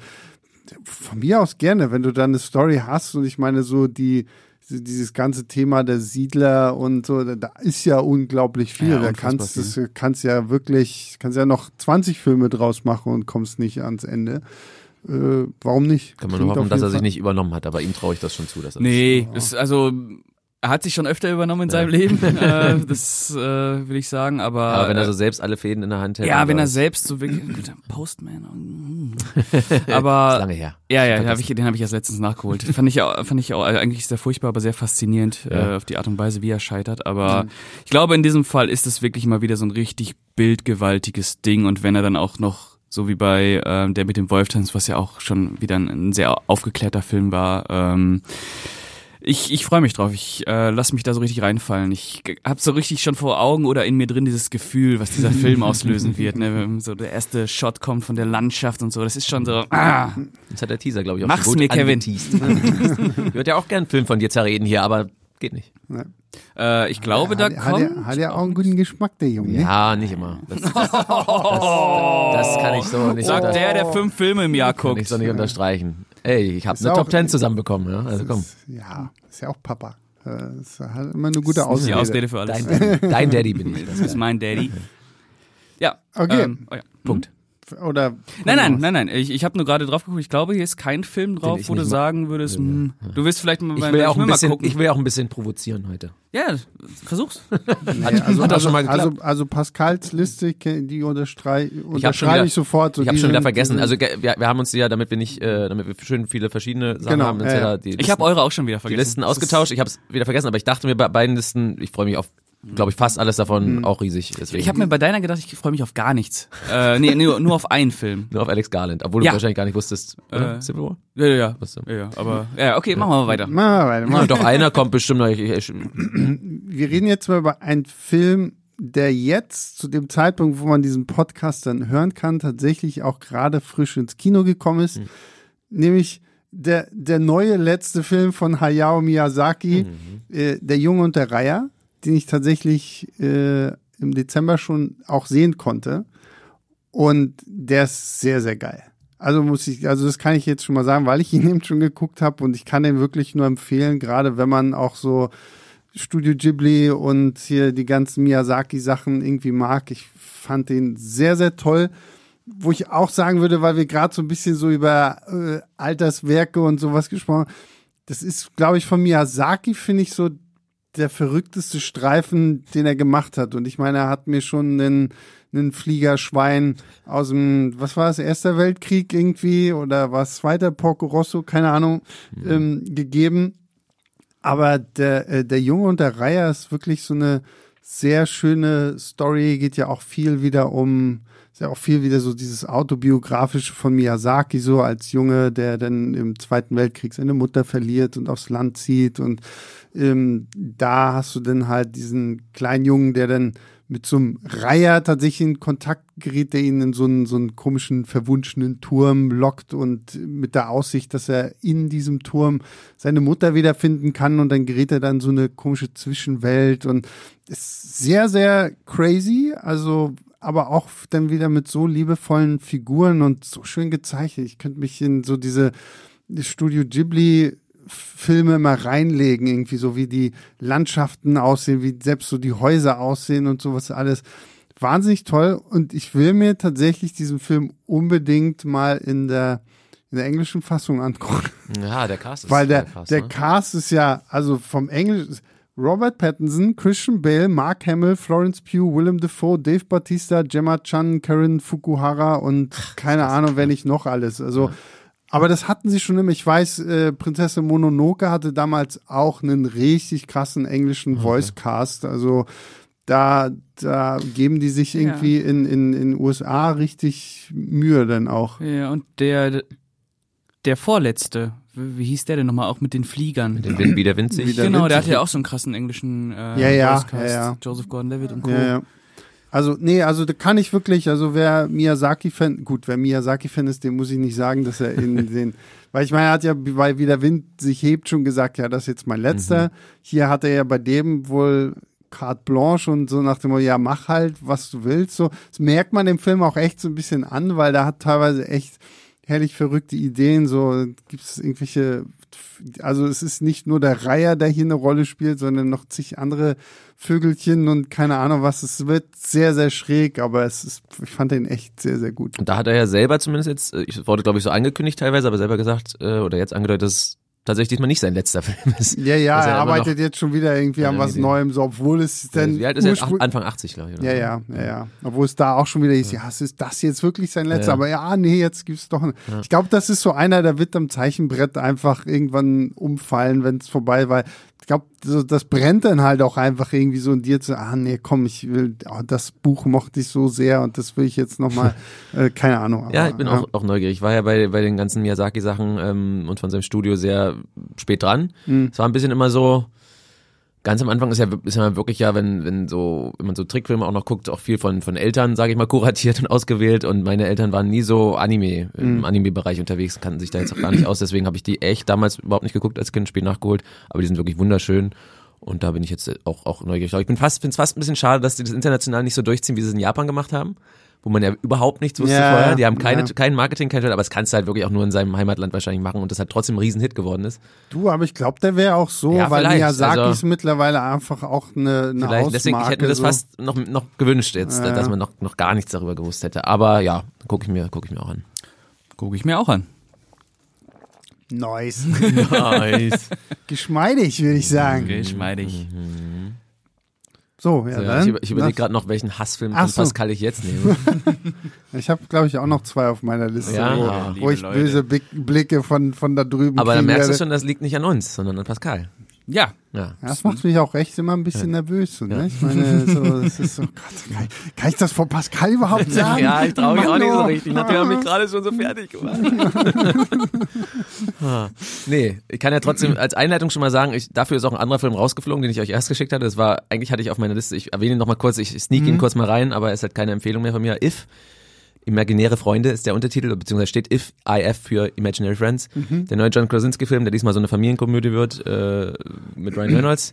von mir aus gerne, wenn du da eine Story hast und ich meine so die dieses ganze Thema der Siedler und so, da- ist ja unglaublich viel. Ja, da kannst du kannst ja wirklich, kannst ja noch 20 Filme draus machen und kommst nicht ans Ende. Äh, warum nicht? Kann man Klingt nur hoffen, dass er sich Fall- nicht übernommen hat, aber ihm traue ich das schon zu. Dass er Nee, das, also er hat sich schon öfter übernommen in seinem Leben, <laughs> äh, das äh, will ich sagen, aber, Aber wenn er äh, so selbst alle Fäden in der Hand hätte. ja, wenn er das selbst so wirklich <laughs> Postman, mm. <laughs> ist aber lange her. ja, ja, den habe ich, den habe ich erst letztens nachgeholt. fand ich auch, fand ich auch also eigentlich sehr furchtbar, aber sehr faszinierend Ja. äh, auf die Art und Weise, wie er scheitert. Aber ich glaube, in diesem Fall ist es wirklich mal wieder so ein richtig bildgewaltiges Ding und wenn er dann auch noch so wie bei ähm, der mit dem Wolftanz, was ja auch schon wieder ein, ein sehr aufgeklärter Film war. Ähm, ich, ich freue mich drauf. Ich äh, lass mich da so richtig reinfallen. Ich habe so richtig schon vor Augen oder in mir drin dieses Gefühl, was dieser <laughs> Film auslösen wird. Ne? Wenn So der erste Shot kommt von der Landschaft und so. Das ist schon so. Ah, Das hat der Teaser, glaube ich, auch Mach's schon gut mir, Kevin. angeteased. <laughs> ich würde ja auch gern einen Film von dir zerreden hier, aber geht nicht. äh, ich glaube, da hat, hat, kommt. er, hat er auch einen guten Geschmack, der Junge. Ja, nicht immer. Das, das, <laughs> das, das kann ich so nicht, Sagt unter, der, der fünf Filme im Jahr kann guckt. ich so nicht unterstreichen. Ey, ich habe Ist eine auch- Top Ten zusammenbekommen. Ja? Also komm, Ja, ist ja auch Papa. Äh, Ist halt immer eine gute Das ist die Ausrede. Ausrede für alles. dein, Daddy- dein Daddy bin ich. Das ist mein Daddy. Ja. Okay. Ähm, oh ja. Punkt. Oder Nein, nein, nein, nein. Ich, ich habe nur gerade drauf geguckt. Ich glaube, hier ist kein Film drauf, ich wo du sagen würdest, hm, du willst vielleicht mal Ich will, auch ein bisschen, gucken. ich will ja auch ein bisschen provozieren heute. ja, versuch's. <laughs> Nee, also, also, also, also Pascals Liste, ich die unterstrei unterschreibe wieder- ich sofort. So Ich habe die schon wieder vergessen. die Also wir, wir haben uns ja, damit wir nicht, äh, damit wir schön viele verschiedene Sachen Genau, haben, uns ja, die Ich habe eure auch schon wieder die vergessen. Listen Das ist- ausgetauscht. Ich habe es wieder vergessen, aber ich dachte mir bei beiden Listen, ich freue mich auf, glaube ich, fast alles davon auch riesig. Deswegen. Ich habe mir bei deiner gedacht, ich freue mich auf gar nichts. äh, nee, nur, <laughs> nur auf einen Film. nur auf Alex Garland, obwohl Ja. du wahrscheinlich gar nicht wusstest? Äh, Civil War? Ja, ja, ja. Was ja, ja aber ja, okay, machen wir mal weiter. Machen wir weiter. Machen. doch einer kommt bestimmt noch. Ich, ich, Wir reden jetzt mal über einen Film, der jetzt zu dem Zeitpunkt, wo man diesen Podcast dann hören kann, tatsächlich auch gerade frisch ins Kino gekommen ist. Nämlich der, der neue letzte Film von Hayao Miyazaki, äh, Der Junge und der Reiher, den ich tatsächlich äh, im Dezember schon auch sehen konnte. Und der ist sehr, sehr geil. Also muss ich, also das kann ich jetzt schon mal sagen, weil ich <laughs> ihn eben schon geguckt habe und ich kann den wirklich nur empfehlen, gerade wenn man auch so Studio Ghibli und hier die ganzen Miyazaki-Sachen irgendwie mag. Ich fand den sehr, sehr toll. Wo ich auch sagen würde, weil wir gerade so ein bisschen so über äh, Alterswerke und sowas gesprochen haben, das ist, glaube ich, von Miyazaki, finde ich, so der verrückteste Streifen, den er gemacht hat. Und ich meine, er hat mir schon einen, einen Fliegerschwein aus dem, was war es, Erster Weltkrieg irgendwie oder war es Zweiter Porco Rosso, keine Ahnung, ähm, gegeben. Aber der, äh, der Junge und der Reiher ist wirklich so eine sehr schöne Story, geht ja auch viel wieder um, ist ja auch viel wieder so dieses autobiografische von Miyazaki, so als Junge, der dann im Zweiten Weltkrieg seine Mutter verliert und aufs Land zieht. Und ähm, da hast du dann halt diesen kleinen Jungen, der dann mit so einem Reiher tatsächlich in Kontakt gerät, der ihn in so einen, so einen komischen, verwunschenen Turm lockt und mit der Aussicht, dass er in diesem Turm seine Mutter wiederfinden kann. Und dann gerät er dann so eine komische Zwischenwelt. Und ist sehr, sehr crazy, also aber auch dann wieder mit so liebevollen Figuren und so schön gezeichnet. Ich könnte mich in so diese Studio Ghibli Filme mal reinlegen, irgendwie so wie die Landschaften aussehen, wie selbst so die Häuser aussehen und sowas alles. Wahnsinnig toll und ich will mir tatsächlich diesen Film unbedingt mal in der, in der englischen Fassung angucken. ja, der Cast ist Weil der, der ne? Cast ist ja, also vom Englisch, Robert Pattinson, Christian Bale, Mark Hamill, Florence Pugh, Willem Dafoe, Dave Bautista, Gemma Chan, Karen Fukuhara und keine Ahnung, wer nicht noch alles. Also, aber das hatten sie schon immer. Ich weiß, äh, Prinzessin Mononoke hatte damals auch einen richtig krassen englischen Voice-Cast. Also da, da geben die sich irgendwie in, in, in USA richtig Mühe dann auch. Ja, und der, der vorletzte, wie hieß der denn nochmal, auch mit den Fliegern? Wie der Wind sich. Wie der genau, der hatte ja auch so einen krassen englischen äh, Ja, ja, Voicecast. ja, ja. Joseph Gordon-Levitt und Co. Ja, ja. Also, nee, also da kann ich wirklich, also wer Miyazaki-Fan, gut, wer Miyazaki-Fan ist, dem muss ich nicht sagen, dass er in <laughs> den, weil ich meine, er hat ja, weil wie der Wind sich hebt, schon gesagt, ja, das ist jetzt mein letzter. Hier hat er ja bei dem wohl carte blanche und so nach dem Motto, ja, mach halt, was du willst. So, das merkt man dem Film auch echt so ein bisschen an, weil da hat teilweise echt herrlich verrückte Ideen. So gibt es irgendwelche, also es ist nicht nur der Reiher, der hier eine Rolle spielt, sondern noch zig andere Vögelchen und keine Ahnung was. Es wird sehr, sehr schräg, aber es ist, ich fand den echt sehr, sehr gut. Da hat er ja selber zumindest jetzt, äh, ich wurde glaube ich so angekündigt teilweise, aber selber gesagt, äh, oder jetzt angedeutet, dass tatsächlich diesmal nicht sein letzter <laughs> Film ist. Ja, ja, er immer arbeitet jetzt schon wieder irgendwie an Ja, was irgendwie- Neuem, so, obwohl es dann. Wie alt ist er? Anfang 80, glaube ich. Oder? Ja, ja, ja, ja. Obwohl es da auch schon wieder ist, ja, es ist das jetzt wirklich sein letzter, Ja. aber ja, nee, jetzt gibt's doch. Einen. Ich glaube, das ist so einer, der wird am Zeichenbrett einfach irgendwann umfallen, wenn es vorbei war. Ich glaube, so, das brennt dann halt auch einfach irgendwie so in dir zu, ah nee, komm, ich will, oh, das Buch mochte ich so sehr und das will ich jetzt nochmal, <laughs> äh, keine Ahnung. Ja, aber, ich bin auch, auch neugierig. Ich war ja bei, bei den ganzen Miyazaki-Sachen ähm, und von seinem Studio sehr spät dran. Mhm. Es war ein bisschen immer so, ganz am Anfang ist ja, ist ja wirklich ja, wenn, wenn so, wenn man so Trickfilme auch noch guckt, auch viel von, von Eltern, sage ich mal, <laughs> kuratiert und ausgewählt. Und meine Eltern waren nie so Anime, Mhm. im Anime-Bereich unterwegs, kannten sich da jetzt auch gar nicht aus. Deswegen habe ich die echt damals überhaupt nicht geguckt als Kind, spät nachgeholt. Aber die sind wirklich wunderschön. Und da bin ich jetzt auch, auch neugierig. Ich bin fast, finde es fast ein bisschen schade, dass die das international nicht so durchziehen, wie sie es in Japan gemacht haben. Wo man ja überhaupt nichts wusste Ja, vorher. Die haben keine, ja. kein Marketing, kein aber das kannst du halt wirklich auch nur in seinem Heimatland wahrscheinlich machen und das halt trotzdem ein Riesenhit geworden ist. Du, aber ich glaube, der wäre auch so, Ja, weil Miyazaki also- ist mittlerweile einfach auch eine, eine Vielleicht, deswegen, ich Hausmarke. hätte mir das so. fast noch, noch gewünscht jetzt, Ja. dass man noch, noch gar nichts darüber gewusst hätte. Aber ja, gucke ich mir, gucke ich mir auch an. Gucke ich mir auch an. Nice. <laughs> Nice. Geschmeidig, würde ich sagen. Geschmeidig. So, ja, Ja, dann. ich über- ich überlege gerade noch, welchen Hassfilm Ach von so. Pascal ich jetzt nehme. <laughs> Ich habe, glaube ich, auch noch zwei auf meiner Liste, Ja, wo, wo ich liebe böse Blick- Blicke von, von da drüben Aber dann merkst du werde. schon, das liegt nicht an uns, sondern an Pascal. Ja. Ja. Ja, das macht mich auch echt immer ein bisschen nervös. So, ne? Ich meine, <laughs> so, das ist so, Gott, kann, ich- kann ich das vor Pascal überhaupt sagen? Ja, ich traue mich auch nicht so oh. richtig. Natürlich haben mich gerade schon so fertig gemacht. <laughs> Ah. nee, ich kann ja trotzdem als Einleitung schon mal sagen, ich, dafür ist auch ein anderer Film rausgeflogen, den ich euch erst geschickt hatte. Das war, eigentlich hatte ich auf meiner Liste, ich erwähne ihn noch mal kurz, ich sneak ihn kurz mal rein, aber es hat keine Empfehlung mehr von mir. If, Imaginäre Freunde ist der Untertitel, beziehungsweise steht If, IF für Imaginary Friends. Der neue John Krasinski-Film, der diesmal so eine Familienkomödie wird, äh, mit Ryan Reynolds.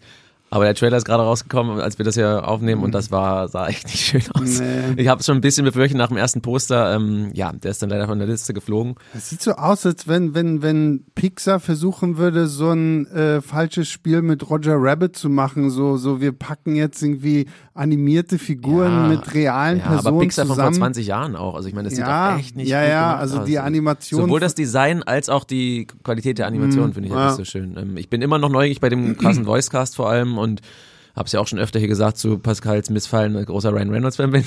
Aber der Trailer ist gerade rausgekommen, als wir das hier aufnehmen und das war, sah echt nicht schön aus. Nee. Ich habe schon ein bisschen befürchtet nach dem ersten Poster, ähm, ja, der ist dann leider von der Liste geflogen. Das sieht so aus, als wenn, wenn, wenn Pixar versuchen würde, so ein äh, falsches Spiel mit Roger Rabbit zu machen. So, so wir packen jetzt irgendwie animierte Figuren Ja, mit realen Ja, Personen aber Pixar von vor zusammen. 20 Jahren auch. Also ich meine, das sieht Ja, auch echt nicht ja, gut ja, gemacht also aus. die Animation- Sowohl das Design als auch die Qualität der Animation finde ich halt ja. nicht so schön. Ähm, ich bin immer noch neugierig bei dem <clears throat> krassen Voicecast vor allem und hab's ja auch schon öfter hier gesagt zu Pascals Missfallen, ein großer Ryan Reynolds Fan bin.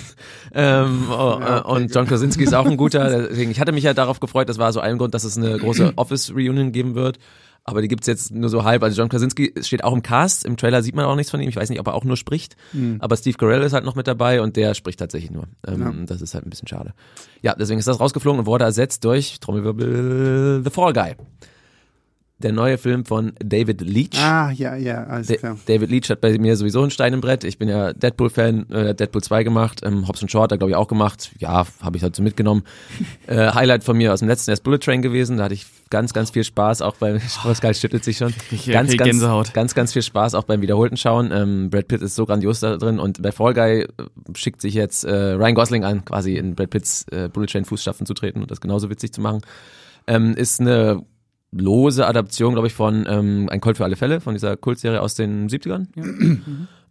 Ähm, oh, <laughs> Ja, äh, und John Krasinski ist auch ein guter. Deswegen, ich hatte mich ja darauf gefreut, das war so ein Grund, dass es eine große <clears throat> Office-Reunion geben wird. Aber die gibt's jetzt nur so halb. Also John Krasinski steht auch im Cast. Im Trailer sieht man auch nichts von ihm. Ich weiß nicht, ob er auch nur spricht. Aber Steve Carell ist halt noch mit dabei und der spricht tatsächlich nur. Ähm, Ja. Das ist halt ein bisschen schade. Ja, deswegen ist das rausgeflogen und wurde ersetzt durch Trommelwirbel The Fall Guy. Der neue Film von David Leitch. Ah, ja, ja, alles Da- klar. David Leitch hat bei mir sowieso ein Stein im Brett. Ich bin ja Deadpool-Fan, äh, Deadpool 2 gemacht, ähm, Hobbs Short hat glaube ich auch gemacht. Ja, habe ich halt so mitgenommen. <laughs> äh, Highlight von mir aus dem letzten Jahr ist Bullet Train gewesen. Da hatte ich ganz, ganz viel Spaß, auch beim <laughs> Pascal schüttelt sich schon. Ich, ganz, ganz, Gänsehaut. ganz, ganz viel Spaß auch beim wiederholten Schauen. Ähm, Brad Pitt ist so grandios da drin und bei Fall Guy äh, schickt sich jetzt äh, Ryan Gosling an, quasi in Brad Pitts äh, Bullet Train Fußstapfen zu treten und das genauso witzig zu machen. Ähm, ist eine lose Adaption, glaube ich, von ähm, Ein Colt für alle Fälle, von dieser Kultserie aus den 70ern.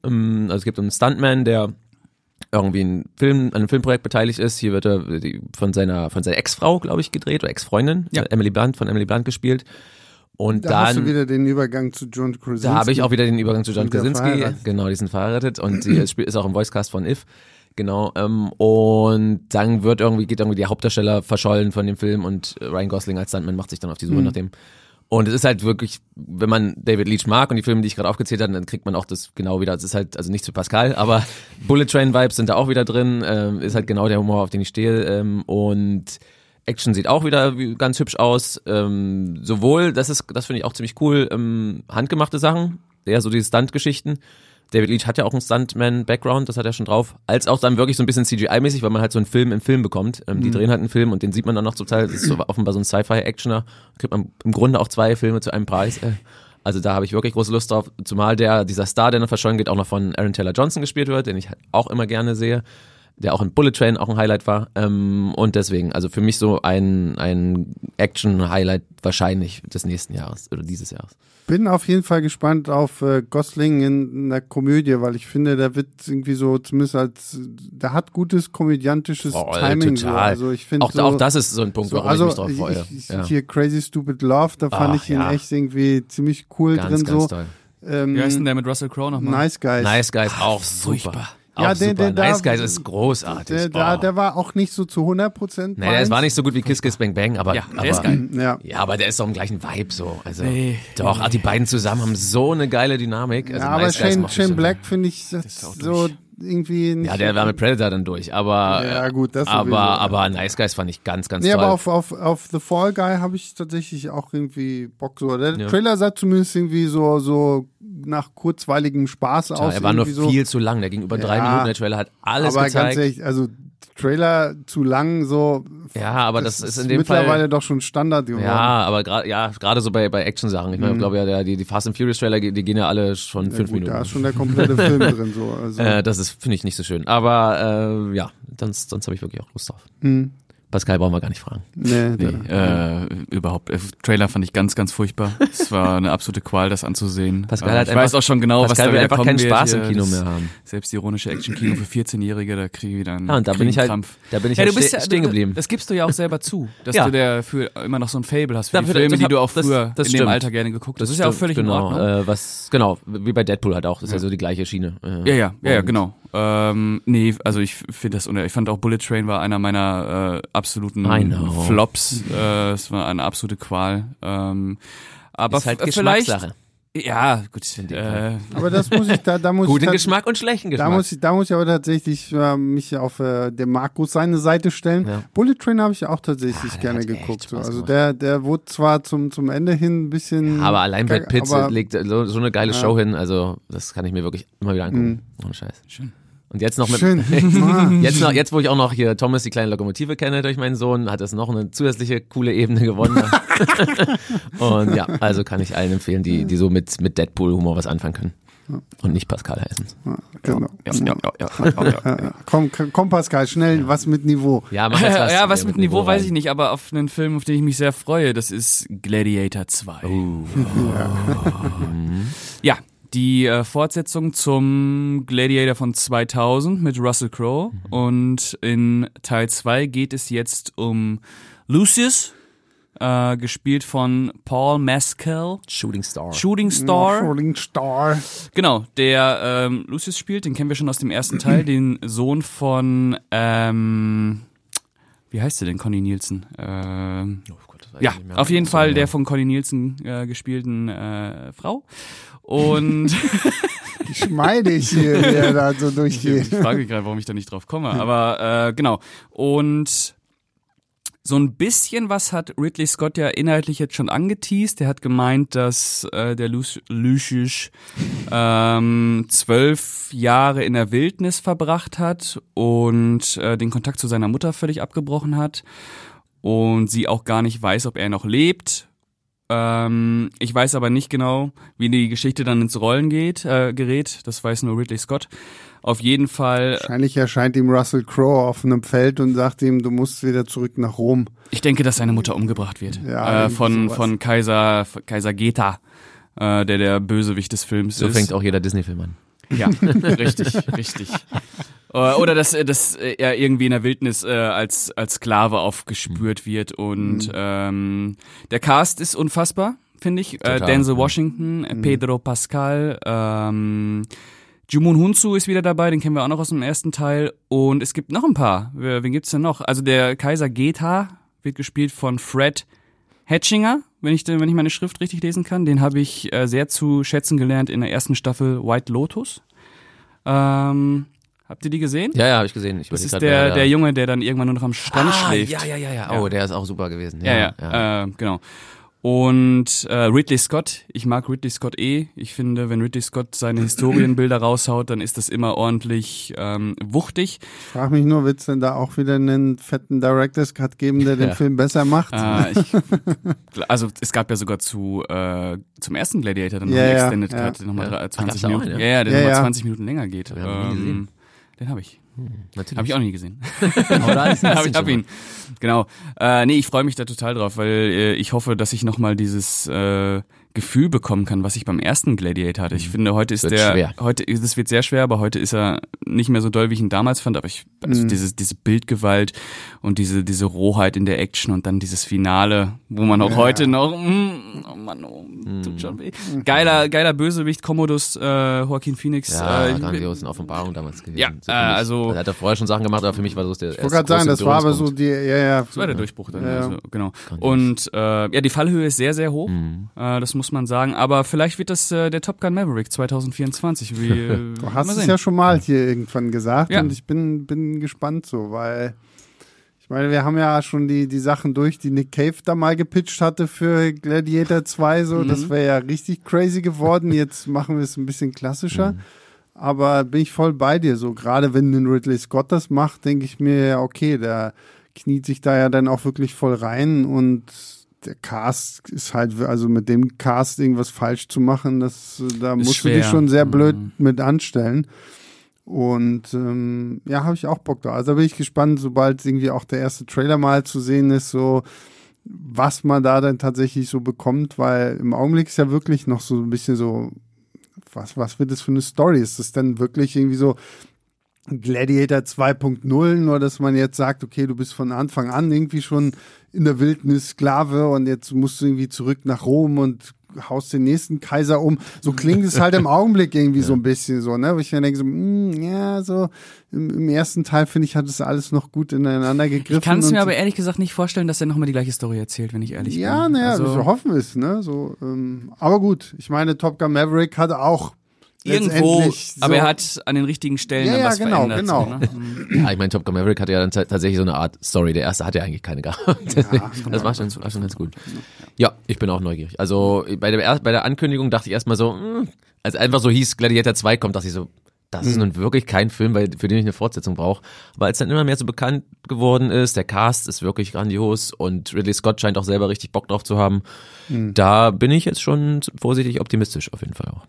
ähm, also es gibt einen Stuntman, der irgendwie ein Film, an einem Filmprojekt beteiligt ist. Hier wird er die- von seiner, von seiner Ex-Frau, glaube ich, gedreht, oder Ex-Freundin, Ja. äh, Emily Blunt, von Emily Blunt gespielt. Und Da hast du dann, wieder den Übergang zu John Krasinski. da habe ich auch wieder den Übergang zu John Krasinski. Genau, die sind verheiratet und sie <clears throat> ist auch im Voicecast von If. Genau. Ähm, und dann wird irgendwie, geht irgendwie die Hauptdarsteller verschollen von dem Film und äh, Ryan Gosling als Stuntman macht sich dann auf die Suche Mhm. nach dem. Und es ist halt wirklich, wenn man David Leach mag und die Filme, die ich gerade aufgezählt habe, dann kriegt man auch das genau wieder. Es ist halt, also nicht zu Pascal, aber <laughs> Bullet Train Vibes sind da auch wieder drin. Ähm, ist halt genau der Humor, auf den ich stehe. Ähm, und Action sieht auch wieder wie- ganz hübsch aus. Ähm, sowohl, das ist, das finde ich auch ziemlich cool, ähm, handgemachte Sachen, eher so diese Stunt-Geschichten, David Leach hat ja auch einen Stuntman-Background, das hat er schon drauf. Als auch dann wirklich so ein bisschen CGI-mäßig, weil man halt so einen Film im Film bekommt. Ähm, Die drehen halt einen Film und den sieht man dann noch zum Teil. Das ist so <clears throat> offenbar so ein Sci-Fi-Actioner. Kriegt man im Grunde auch zwei Filme zu einem Preis. Äh, Also da habe ich wirklich große Lust drauf. Zumal der, dieser Star, der noch verschollen geht, auch noch von Aaron Taylor Johnson gespielt wird, den ich halt auch immer gerne sehe. Der auch in Bullet Train auch ein Highlight war. Ähm, und deswegen, also für mich so ein, ein Action-Highlight wahrscheinlich des nächsten Jahres oder dieses Jahres. Bin auf jeden Fall gespannt auf äh, Gosling in einer Komödie, weil ich finde, der wird irgendwie so, zumindest als, der hat gutes komödiantisches Voll, Timing. So. total. Also ich finde Auch, so, auch das ist so ein Punkt, so, warum also ich mich drauf freue. ich, ich, ja. hier Crazy Stupid Love, da fand Ach, ich ihn ja. echt irgendwie ziemlich cool Ganz, drin ganz so. toll. Ähm, Wie heißt denn der mit Russell Crowe nochmal? Nice Guys. Nice Guys auch super. furchtbar. Auch Ja, super. der- der- nice Guys ist großartig. Der, der, oh. der war auch nicht so zu 100 Prozent. Nee, das war nicht so gut wie Kiss Kiss Bang Bang, aber, Ja, aber der ist geil. Ja. Ja, aber der ist doch im gleichen Vibe so. Also Nee. doch, ach, die beiden zusammen haben so eine geile Dynamik. Also ja, aber Nice Guys Shane, Shane. Black finde ich das ist auch so irgendwie nicht. Ja, der war mit Predator dann durch, aber Ja, gut, das aber sowieso. aber Nice Guys fand ich ganz ganz Nee, toll. aber auf, auf, auf The Fall Guy habe ich tatsächlich auch irgendwie Bock so. Der Ja. Trailer sah zumindest irgendwie so, so nach kurzweiligem Spaß Ja, aus. er war nur so. viel zu lang. Der ging über drei Ja. Minuten. Der Trailer hat alles aber ganz gezeigt. ehrlich, also Trailer zu lang, so. ja, aber das, ist in dem mittlerweile Fall. doch schon Standard geworden. Ja, aber gerade ja, gerade so bei bei Action-Sachen. Ich meine, ich glaube ja, der, die, die Fast and Furious Trailer, die die gehen ja alle schon Mhm. Ja, fünf gut, Minuten. Da ist schon der komplette Film <laughs> drin, so. Also, Äh, das ist finde ich nicht so schön. Aber äh, ja, sonst sonst habe ich wirklich auch Lust drauf. hm, Pascal brauchen wir gar nicht fragen. nee, Nee, äh, überhaupt. Äh, Trailer fand ich ganz, ganz furchtbar. Es war eine absolute Qual, das anzusehen. Pascal äh, hat ich weiß einfach- auch schon genau, was Pascal da will wieder einfach kommen keinen Spaß im Kino Das mehr haben. Selbstironische Action-Kino für 14-Jährige, da kriege ich wieder einen Ja, und da bin ich halt, Krampf. da bin ich Ja, halt du bist ste ja, stehen geblieben. Das gibst du ja auch selber zu, dass Ja. du dafür immer noch so ein Fable hast für Dafür- die Filme, das die du auch das- früher das in dem. Alter gerne geguckt hast. Das ist ja auch völlig genau, in Ordnung. Äh, was, genau, wie bei Deadpool halt auch. Das ist ja so die gleiche Schiene. Äh, Ja, ja, ja, genau. Ähm, nee, also ich finde das, ich fand auch Bullet Train war einer meiner äh, absoluten. Flops. Äh, es war eine absolute Qual. Ähm, aber Ist halt Geschmackssache. ja, gut. Äh, aber das muss ich, da, da muss <laughs> Guten ich. Geschmack und schlechten Da Geschmack. muss, ich, da muss ich aber tatsächlich äh, mich auf äh, der Markus seine Seite stellen. Ja. Bullet Train habe ich auch tatsächlich der gerne hat echt geguckt. So. Also der, der wurde zwar zum, zum Ende hin ein bisschen. aber allein Brad Pitt legt so, so eine geile Ja. Show hin. Also, das kann ich mir wirklich immer wieder angucken. Ohne Scheiß. Schön. Und jetzt noch mit, Schön. <laughs> Jetzt, noch, jetzt, wo ich auch noch hier Thomas, die kleine Lokomotive kenne durch meinen Sohn, hat es noch eine zusätzliche coole Ebene gewonnen. <laughs> und ja, also kann ich allen empfehlen, die, die so mit, mit Deadpool-Humor was anfangen können. Und nicht Pascal heißen. genau. ja, ja, ja, ja, ja, ja. Ja, ja. Komm, komm Pascal, schnell was mit Niveau. Ja, mach jetzt was. <laughs> ja, was mit Niveau weiß ich nicht, aber auf einen Film, auf den ich mich sehr freue, das ist Gladiator 2. Uh, Ja, die äh, Fortsetzung zum Gladiator von 2000 mit Russell Crowe. Und in Teil 2 geht es jetzt um Lucius, äh, gespielt von Paul Mescal, Shooting Star. Shooting Star. Rolling Star. Genau, der ähm, Lucius spielt, den kennen wir schon aus dem ersten Teil, <clears throat> den Sohn von, ähm, wie heißt der denn, Conny Nielsen? Ähm, Oh ja, ich auf jeden Fall der von Conny Nielsen äh, gespielten äh, Frau. Und <laughs> Geschmeidig hier, der <laughs> da so ich durchgeht. frage gerade, warum ich da nicht drauf komme, aber äh, genau. Und so ein bisschen was hat Ridley Scott ja inhaltlich jetzt schon angeteased. Der hat gemeint, dass äh, der Luc- Lucius ähm, zwölf Jahre in der Wildnis verbracht hat und äh, den Kontakt zu seiner Mutter völlig abgebrochen hat und sie auch gar nicht weiß, ob er noch lebt. Ähm, ich weiß aber nicht genau, wie die Geschichte dann ins Rollen geht, äh, gerät. Das weiß nur Ridley Scott. Auf jeden Fall, Wahrscheinlich erscheint ihm Russell Crowe auf einem Feld und sagt ihm, du musst wieder zurück nach Rom. ich denke, dass seine Mutter umgebracht wird. Ja, äh, von, sowas. von Kaiser, Kaiser Geta, äh, der der Bösewicht des Films So ist. fängt auch jeder Disney-Film an. Ja, <laughs> richtig, richtig. Äh, Oder dass, äh, dass er irgendwie in der Wildnis äh, als, als Sklave aufgespürt wird. Und ähm, der Cast ist unfassbar, finde ich. Äh, Total, Denzel ja. Washington, äh, Pedro Pascal, ähm, Jumun Hunsu ist wieder dabei, den kennen wir auch noch aus dem ersten Teil. Und es gibt noch ein paar. Wen gibt's denn noch? Also der Kaiser Geta wird gespielt von Fred Hatchinger, wenn ich, wenn ich meine Schrift richtig lesen kann. Den habe ich äh, sehr zu schätzen gelernt in der ersten Staffel White Lotus. Ähm, habt ihr die gesehen? Ja, ja, habe ich gesehen. Ich Das ist grad, der, wer da- der Junge, der dann irgendwann nur noch am Strand ah, schläft. Ja, ja, ja, ja. Ja. Oh, der ist auch super gewesen. Ja, Ja, ja, Äh, genau. Und äh, Ridley Scott, ich mag Ridley Scott eh. Ich finde, wenn Ridley Scott seine Historienbilder raushaut, dann ist das immer ordentlich ähm, wuchtig. Ich frage mich nur, wird es denn da auch wieder einen fetten Director's Cut geben, der den Ja. Film besser macht? Äh, ich, <laughs> also es gab ja sogar zu äh, zum ersten Gladiator dann noch Ja, einen ja, Extended ja. Cut, der nochmal Ja. ja. Ach, 20 gab's da auch Minuten. einen, ja, ja? ja, der Ja, nochmal ja. 20 Minuten länger geht. Den den habe ich. Natürlich. Habe ich auch nie gesehen. Aber <laughs> da ist <laughs> bisschen ich hab schon ihn. Genau. Äh, nee, ich freue mich da total drauf, weil äh, ich hoffe, dass ich nochmal dieses äh, Gefühl bekommen kann, was ich beim ersten Gladiator hatte. Ich finde, heute ist Wird der, schwer. heute, das wird sehr schwer, aber heute ist er nicht mehr so doll, wie ich ihn damals fand. Aber ich, also Mhm. diese, diese Bildgewalt und diese, diese Rohheit in der Action und dann dieses Finale, wo man auch Ja. heute noch, mm, oh Mann, oh, tut schon weh. Geiler, geiler Bösewicht, Commodus, äh, Joaquin Phoenix. Ja, äh, grandiosen Offenbarung damals gewesen. Ja, So äh, also- er hat ja vorher schon Sachen gemacht, aber für mich war das der ich wollte gerade sagen, das war aber so die, ja, ja. Das war der Durchbruch dann, Ja, also, genau. Und äh, ja, die Fallhöhe ist sehr, sehr hoch, Mhm. äh, das muss man sagen. Aber vielleicht wird das äh, der Top Gun Maverick 2024. Wie, <laughs> äh, Du hast es ja schon mal hier irgendwann gesagt Ja. und ich bin, bin gespannt so, weil ich meine, wir haben ja schon die, die Sachen durch, die Nick Cave da mal gepitcht hatte für Gladiator 2, so, Mhm. das wäre ja richtig crazy geworden. Jetzt <laughs> machen wir es ein bisschen klassischer. Aber bin ich voll bei dir, so gerade wenn den Ridley Scott das macht, denke ich mir ja, okay, der kniet sich da ja dann auch wirklich voll rein und der Cast ist halt, also mit dem Cast irgendwas falsch zu machen, das, äh, da Ist musst du dich schwer. schon sehr blöd Mhm. mit anstellen. Und ähm, ja, habe ich auch Bock da. Also da bin ich gespannt, sobald irgendwie auch der erste Trailer mal zu sehen ist, so was man da dann tatsächlich so bekommt, weil im Augenblick ist ja wirklich noch so ein bisschen so, was, was wird das für eine Story? Ist das denn wirklich irgendwie so Gladiator 2.0, nur dass man jetzt sagt, okay, du bist von Anfang an irgendwie schon in der Wildnis Sklave und jetzt musst du irgendwie zurück nach Rom und haust den nächsten Kaiser um. So klingt es halt im <laughs> Augenblick irgendwie so ein bisschen so, ne? Wo ich mir denke, so, mm, ja, so im, im ersten Teil finde ich, hat es alles noch gut ineinander gegriffen. Ich kann es mir aber ehrlich gesagt nicht vorstellen, dass er nochmal die gleiche Story erzählt, wenn ich ehrlich ja, bin. naja, also, so hoffen wir es, ne? So, ähm, aber gut, ich meine, Top Gun Maverick hatte auch irgendwo, letztendlich aber so- er hat an den richtigen Stellen Ja, dann ja, was genau, verändert. genau. So, ne? Ja, <laughs> ich meine, Top Gun Maverick hatte ja dann ta- tatsächlich so eine Art Story. Der erste hat ja eigentlich keine gehabt. <laughs> das war schon, war schon ganz gut. Ja, ich bin auch neugierig. Also bei der, er- bei der Ankündigung dachte ich erstmal so, mh, als einfach so hieß, Gladiator 2 kommt, dachte ich so, das ist nun wirklich kein Film, weil, für den ich eine Fortsetzung brauche. Aber als dann immer mehr so bekannt geworden ist, der Cast ist wirklich grandios und Ridley Scott scheint auch selber richtig Bock drauf zu haben, da bin ich jetzt schon vorsichtig optimistisch auf jeden Fall auch.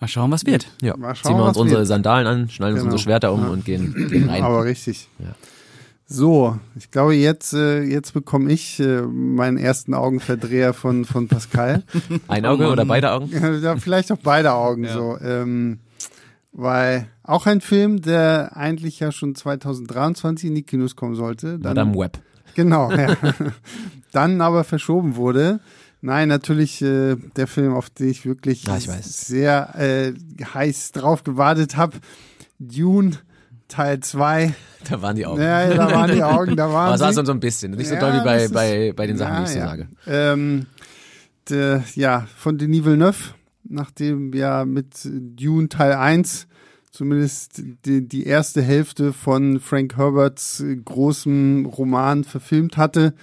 Mal schauen, was wird. Ja, Mal schauen, ziehen wir uns unsere wird. Sandalen an, schneiden uns Genau. unsere Schwerter um Ja. und gehen, gehen rein. Aber richtig. Ja. So, ich glaube, jetzt, äh, jetzt bekomme ich äh, meinen ersten Augenverdreher von, von Pascal. <laughs> Ein Auge oder beide Augen? ja, vielleicht auch beide Augen Ja. so. Ähm, weil auch ein Film, der eigentlich ja schon 2023 in die Kinos kommen sollte. Dann, Madame Web. Genau, ja. <laughs> Dann aber verschoben wurde. Nein, natürlich äh, der Film, auf den ich wirklich Ja, ich sehr äh, heiß drauf gewartet habe. Dune Teil 2. Da waren die Augen. Ja, da waren die Augen, da <laughs> waren Aber es war sie. so ein bisschen. Nicht so Ja, doll wie bei, bei, bei den Sachen, Ja, die ich so ja. sage. Ähm, der, ja, von Denis Villeneuve, nachdem ja mit Dune Teil 1 zumindest die, die erste Hälfte von Frank Herberts äh, großem Roman verfilmt hatte,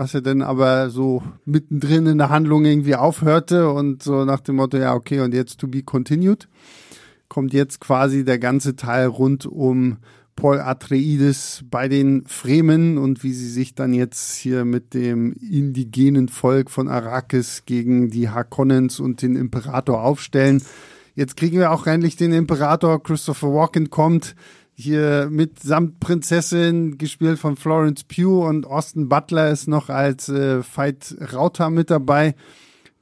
was er dann aber so mittendrin in der Handlung irgendwie aufhörte und so nach dem Motto, ja, okay, und jetzt to be continued, kommt jetzt quasi der ganze Teil rund um Paul Atreides bei den Fremen und wie sie sich dann jetzt hier mit dem indigenen Volk von Arrakis gegen die Harkonnens und den Imperator aufstellen. Jetzt kriegen wir auch endlich den Imperator. Christopher Walken kommt hier mit samt Prinzessin, gespielt von Florence Pugh und Austin Butler ist noch als äh, Veit Rauter mit dabei.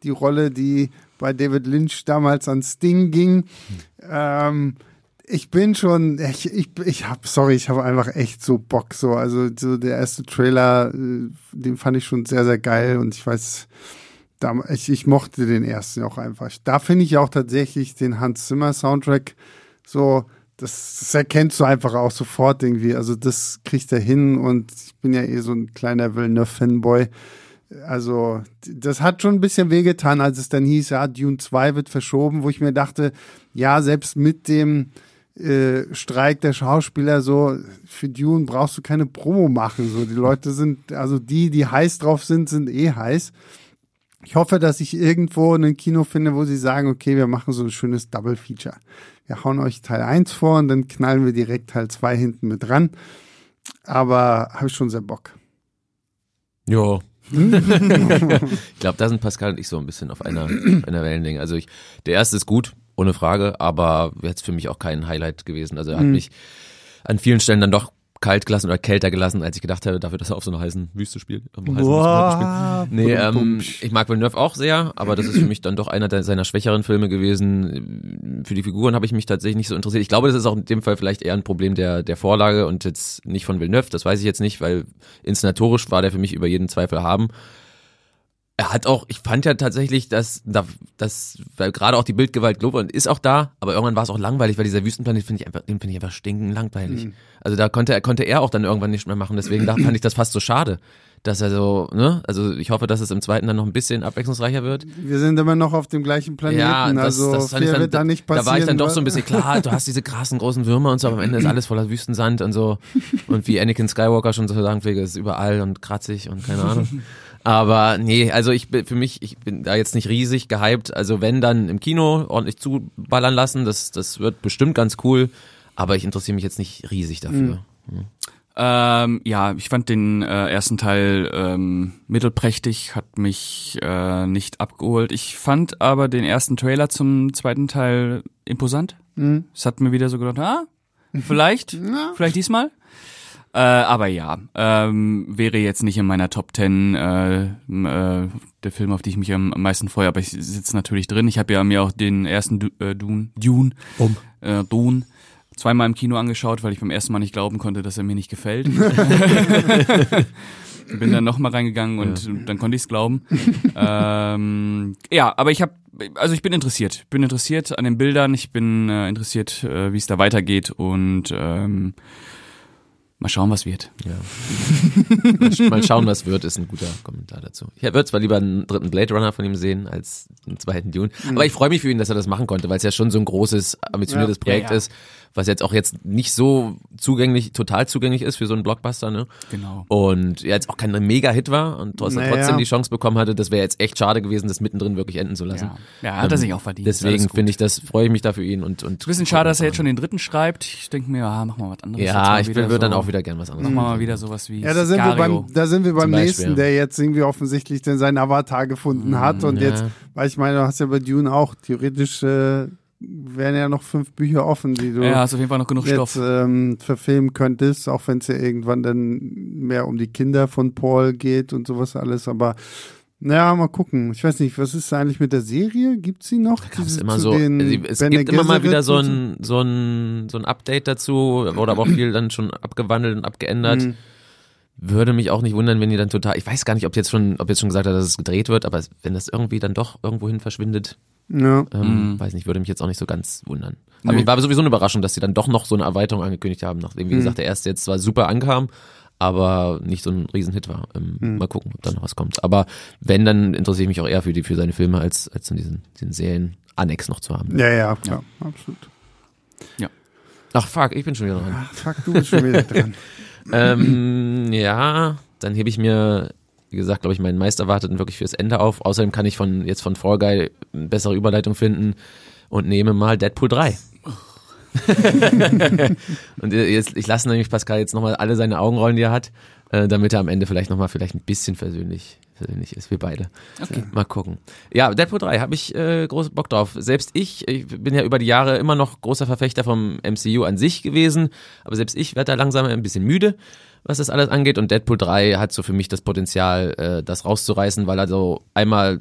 Die Rolle, die bei David Lynch damals an Sting ging. Ähm, ich bin schon, ich, ich, ich hab, sorry, ich habe einfach echt so Bock so. Also so der erste Trailer, äh, den fand ich schon sehr, sehr geil und ich weiß, da, ich, ich mochte den ersten auch einfach. Da finde ich auch tatsächlich den Hans Zimmer Soundtrack so, das, das erkennst du einfach auch sofort irgendwie. Also das kriegt er hin und ich bin ja eh so ein kleiner Villeneuve-Fanboy. Also, das hat schon ein bisschen wehgetan, als es dann hieß, ja, Dune 2 wird verschoben, wo ich mir dachte, ja, selbst mit dem äh, Streik der Schauspieler so, für Dune brauchst du keine Promo machen. So, die Leute sind, also die, die heiß drauf sind, sind eh heiß. Ich hoffe, dass ich irgendwo ein Kino finde, wo sie sagen, okay, wir machen so ein schönes Double Feature. Wir hauen euch Teil 1 vor und dann knallen wir direkt Teil 2 hinten mit dran. Aber habe ich schon sehr Bock. Ja. <laughs> ich glaube, da sind Pascal und ich so ein bisschen auf einer, einer Wellenlänge. Also ich, der erste ist gut, ohne Frage, aber jetzt für mich auch kein Highlight gewesen. Also er hat Mhm. mich an vielen Stellen dann doch kalt gelassen oder kälter gelassen, als ich gedacht habe, dafür, dass er auf so einer heißen Wüste spielt. Heißen spielt. Nee, ähm, ich mag Villeneuve auch sehr, aber das ist für mich dann doch einer der, seiner schwächeren Filme gewesen. Für die Figuren habe ich mich tatsächlich nicht so interessiert. Ich glaube, das ist auch in dem Fall vielleicht eher ein Problem der, der Vorlage und jetzt nicht von Villeneuve, das weiß ich jetzt nicht, weil inszenatorisch war der für mich über jeden Zweifel haben. Er hat auch, ich fand ja tatsächlich, dass, dass weil gerade auch die Bildgewalt Globe und ist auch da, aber irgendwann war es auch langweilig, weil dieser Wüstenplanet finde ich einfach, den finde ich einfach stinkend langweilig. Also da konnte er, konnte er auch dann irgendwann nicht mehr machen, deswegen da fand ich das fast so schade, dass er so, ne, also ich hoffe, dass es im zweiten dann noch ein bisschen abwechslungsreicher wird. Wir sind immer noch auf dem gleichen Planeten, Ja, das, also das fand ich dann, wird da nicht passieren. da war ich dann doch so ein bisschen klar, du hast diese krassen großen Würmer und so, aber am Ende ist alles voller Wüstensand und so. Und wie Anakin Skywalker schon so sagen pflege, ist überall und kratzig und keine Ahnung. <laughs> Aber nee, also ich bin für mich, ich bin da jetzt nicht riesig gehypt. Also wenn dann im Kino ordentlich zuballern lassen, das, das wird bestimmt ganz cool. Aber ich interessiere mich jetzt nicht riesig dafür. Ähm, ja, ich fand den äh, ersten Teil ähm, mittelprächtig, hat mich äh, nicht abgeholt. Ich fand aber den ersten Trailer zum zweiten Teil imposant. Mhm. Es hat mir wieder so gedacht, ah, vielleicht, <laughs> vielleicht diesmal. Äh, aber ja, ähm, wäre jetzt nicht in meiner Top Ten äh, m- äh, der Film, auf die ich mich am meisten freue, aber ich sitze natürlich drin. Ich habe ja mir auch den ersten du äh, Dune, Dune, Um. äh, Dune zweimal im Kino angeschaut, weil ich beim ersten Mal nicht glauben konnte, dass er mir nicht gefällt. <laughs> <laughs> Bin dann nochmal reingegangen und dann konnte ich es glauben. ähm, ja, aber ich habe, also ich bin interessiert. Bin interessiert an den Bildern, ich bin äh, interessiert, äh, wie es da weitergeht und ähm, mal schauen, was wird. Ja. <laughs> mal, sch- mal schauen, was wird, ist ein guter Kommentar dazu. Ich würde zwar lieber einen dritten Blade Runner von ihm sehen als einen zweiten Dune, aber ich freue mich für ihn, dass er das machen konnte, weil es ja schon so ein großes, ambitioniertes Ja. Projekt Ja, ja. ist, was jetzt auch jetzt nicht so zugänglich, total zugänglich ist für so einen Blockbuster, ne? Genau. Und ja, jetzt auch kein Mega-Hit war und trotzdem, Naja. trotzdem die Chance bekommen hatte, das wäre jetzt echt schade gewesen, das mittendrin wirklich enden zu lassen. Ja, ja hat er sich auch verdient. Deswegen finde ich das, freue ich mich da für ihn und, und. Ist ein bisschen schade, dass er jetzt schon den dritten schreibt. Ich denke mir, ja, mach mal was anderes. Ja, ich würde dann so- auch wieder gern was anderes Mach machen. mal wieder sowas wie Ja, da sind, wir Sicario. beim, da sind wir beim nächsten, der jetzt irgendwie offensichtlich den seinen Avatar gefunden hat. Und Mm, ja. jetzt, weil ich meine, du hast ja bei Dune auch, theoretisch äh, wären ja noch fünf Bücher offen, die du Ja, hast auf jeden Fall noch genug jetzt Stoff. ähm, verfilmen könntest, auch wenn es ja irgendwann dann mehr um die Kinder von Paul geht und sowas alles. Aber naja, mal gucken. Ich weiß nicht, was ist eigentlich mit der Serie? Gibt's sie noch? gab es Diese immer zu so, den also es Bene gibt immer mal wieder so ein, so ein, so ein Update dazu, da wurde aber auch viel dann schon abgewandelt und abgeändert. Mhm. Würde mich auch nicht wundern, wenn die dann total, ich weiß gar nicht, ob jetzt schon, ob jetzt schon gesagt hat, dass es gedreht wird, aber wenn das irgendwie dann doch irgendwohin verschwindet, Ja. ähm, Mhm. weiß nicht, würde mich jetzt auch nicht so ganz wundern. Aber Nee. war sowieso eine Überraschung, dass sie dann doch noch so eine Erweiterung angekündigt haben, nachdem, wie Mhm. gesagt, der erste jetzt zwar super ankam, aber nicht so ein Riesenhit war. Ähm, Mhm. Mal gucken, ob da noch was kommt. Aber wenn, dann interessiere ich mich auch eher für die, für seine Filme, als, als in diesen, diesen Serien Annex noch zu haben. ja, ja, klar, absolut. Ach fuck, ich bin schon wieder dran. Ach, fuck, du bist schon wieder <laughs> dran. ähm, ja, dann hebe ich mir, wie gesagt, glaube ich, meinen Meisterwarteten wirklich fürs Ende auf. Außerdem kann ich von jetzt von Fall Guy eine bessere Überleitung finden und nehme mal Deadpool 3. <laughs> und jetzt, ich lasse nämlich Pascal jetzt nochmal alle seine Augenrollen, die er hat, äh, damit er am Ende vielleicht nochmal vielleicht ein bisschen versöhnlich, versöhnlich ist, wir beide. Okay. Mal gucken. Ja, Deadpool 3 habe ich äh, großen Bock drauf. Selbst ich, ich bin ja über die Jahre immer noch großer Verfechter vom MCU an sich gewesen, aber selbst ich werde da langsam ein bisschen müde, was das alles angeht. Und Deadpool 3 hat so für mich das Potenzial, äh, das rauszureißen, weil er so einmal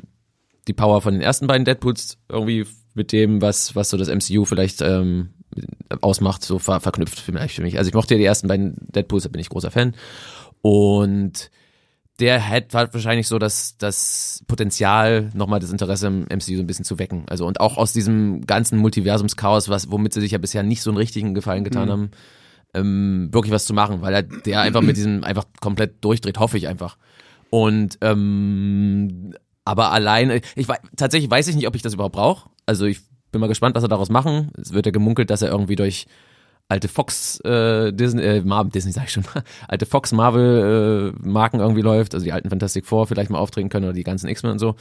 die Power von den ersten beiden Deadpools irgendwie mit dem, was, was so das MCU vielleicht ähm, ausmacht, so ver verknüpft vielleicht für mich. Also ich mochte ja die ersten beiden Deadpools, da bin ich großer Fan. Und der hat wahrscheinlich so das, das Potenzial, nochmal das Interesse im MCU so ein bisschen zu wecken. Also und auch aus diesem ganzen Multiversumschaos, was, womit sie sich ja bisher nicht so einen richtigen Gefallen getan haben, ähm, wirklich was zu machen, weil er der einfach mit diesem einfach komplett durchdreht, hoffe ich einfach. Und ähm, aber alleine, ich wei- tatsächlich weiß ich nicht, ob ich das überhaupt brauche. Also ich bin mal gespannt, was er daraus machen. Es wird ja gemunkelt, dass er irgendwie durch alte Fox äh, Disney, äh, Marvel, Disney sag ich schon, <laughs> alte Fox Marvel äh, Marken irgendwie läuft, also die alten Fantastic Four vielleicht mal auftreten können oder die ganzen X-Men und so.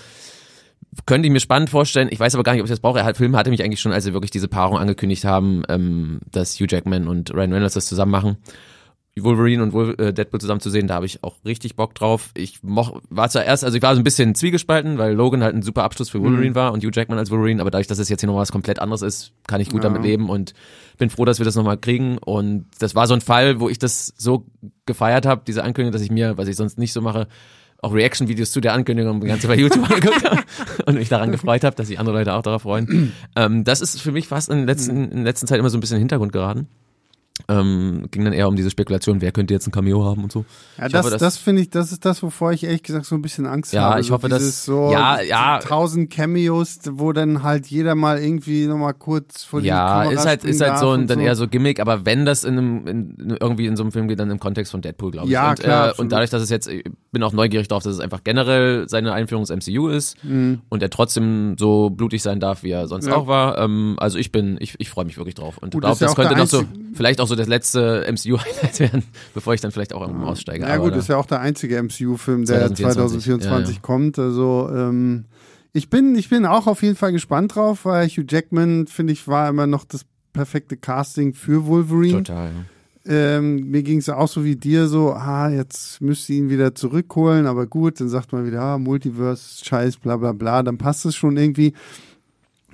Könnte ich mir spannend vorstellen. Ich weiß aber gar nicht, ob ich das brauche. Der Film hatte mich eigentlich schon, als sie wirklich diese Paarung angekündigt haben, ähm, dass Hugh Jackman und Ryan Reynolds das zusammen machen. Wolverine und Wolver äh, Deadpool zusammen zu sehen, da habe ich auch richtig Bock drauf. Ich moch, war zuerst, also ich war so ein bisschen zwiegespalten, weil Logan halt ein super Abschluss für Wolverine mhm. war und Hugh Jackman als Wolverine, aber dadurch, dass es jetzt hier noch was komplett anderes ist, kann ich gut ja. damit leben und bin froh, dass wir das nochmal kriegen. Und das war so ein Fall, wo ich das so gefeiert habe, diese Ankündigung, dass ich mir, was ich sonst nicht so mache, auch Reaction-Videos zu der Ankündigung die ganze bei YouTube <laughs> angeguckt habe und mich daran gefreut habe, dass sich andere Leute auch darauf freuen. ähm, das ist für mich fast in, letzten, Zeit immer so ein bisschen in den Hintergrund geraten. Ähm, ging dann eher um diese Spekulation, wer könnte jetzt ein Cameo haben und so. Ja, das, das, das finde ich, das ist das, wovor ich ehrlich gesagt so ein bisschen Angst ja, habe. Ja, ich hoffe, dass so ja, ja, tausend Cameos, wo dann halt jeder mal irgendwie nochmal kurz vor die Ja, Kamera ist halt, ist halt so ein, dann so. eher so Gimmick, aber wenn das in einem, in, irgendwie in so einem Film geht, dann im Kontext von Deadpool, glaube ich. Ja, und, klar. Äh, und dadurch, dass es jetzt, ich bin auch neugierig darauf, dass es einfach generell seine Einführung ins MCU ist Mhm. und er trotzdem so blutig sein darf, wie er sonst Ja. auch war. Ähm, also ich bin, ich, ich freue mich wirklich drauf. Und glaube, das könnte noch so, vielleicht auch so das letzte MCU-Highlight <laughs> werden, bevor ich dann vielleicht auch irgendwann aussteige. Ja aber gut, ist ja auch der einzige MCU-Film, der 2024, 2024 ja, ja. kommt. Also ähm, ich bin, ich bin auch auf jeden Fall gespannt drauf, weil Hugh Jackman finde ich war immer noch das perfekte Casting für Wolverine. Total. ja. Ähm, mir ging es auch so wie dir, so, ah, jetzt müsst ihr ihn wieder zurückholen, aber gut, dann sagt man wieder, ah, Multiverse, Scheiß, bla bla bla, dann passt es schon irgendwie.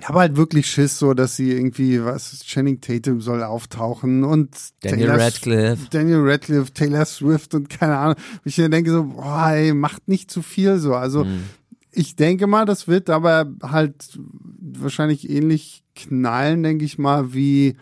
Ich habe halt wirklich Schiss, so, dass sie irgendwie, was, Channing Tatum soll auftauchen und Daniel Taylor- Radcliffe. Daniel Radcliffe, Taylor Swift und keine Ahnung. Ich denke so, boah, ey, macht nicht zu viel so. Also Mhm. ich denke mal, das wird aber halt wahrscheinlich ähnlich knallen, denke ich mal, wie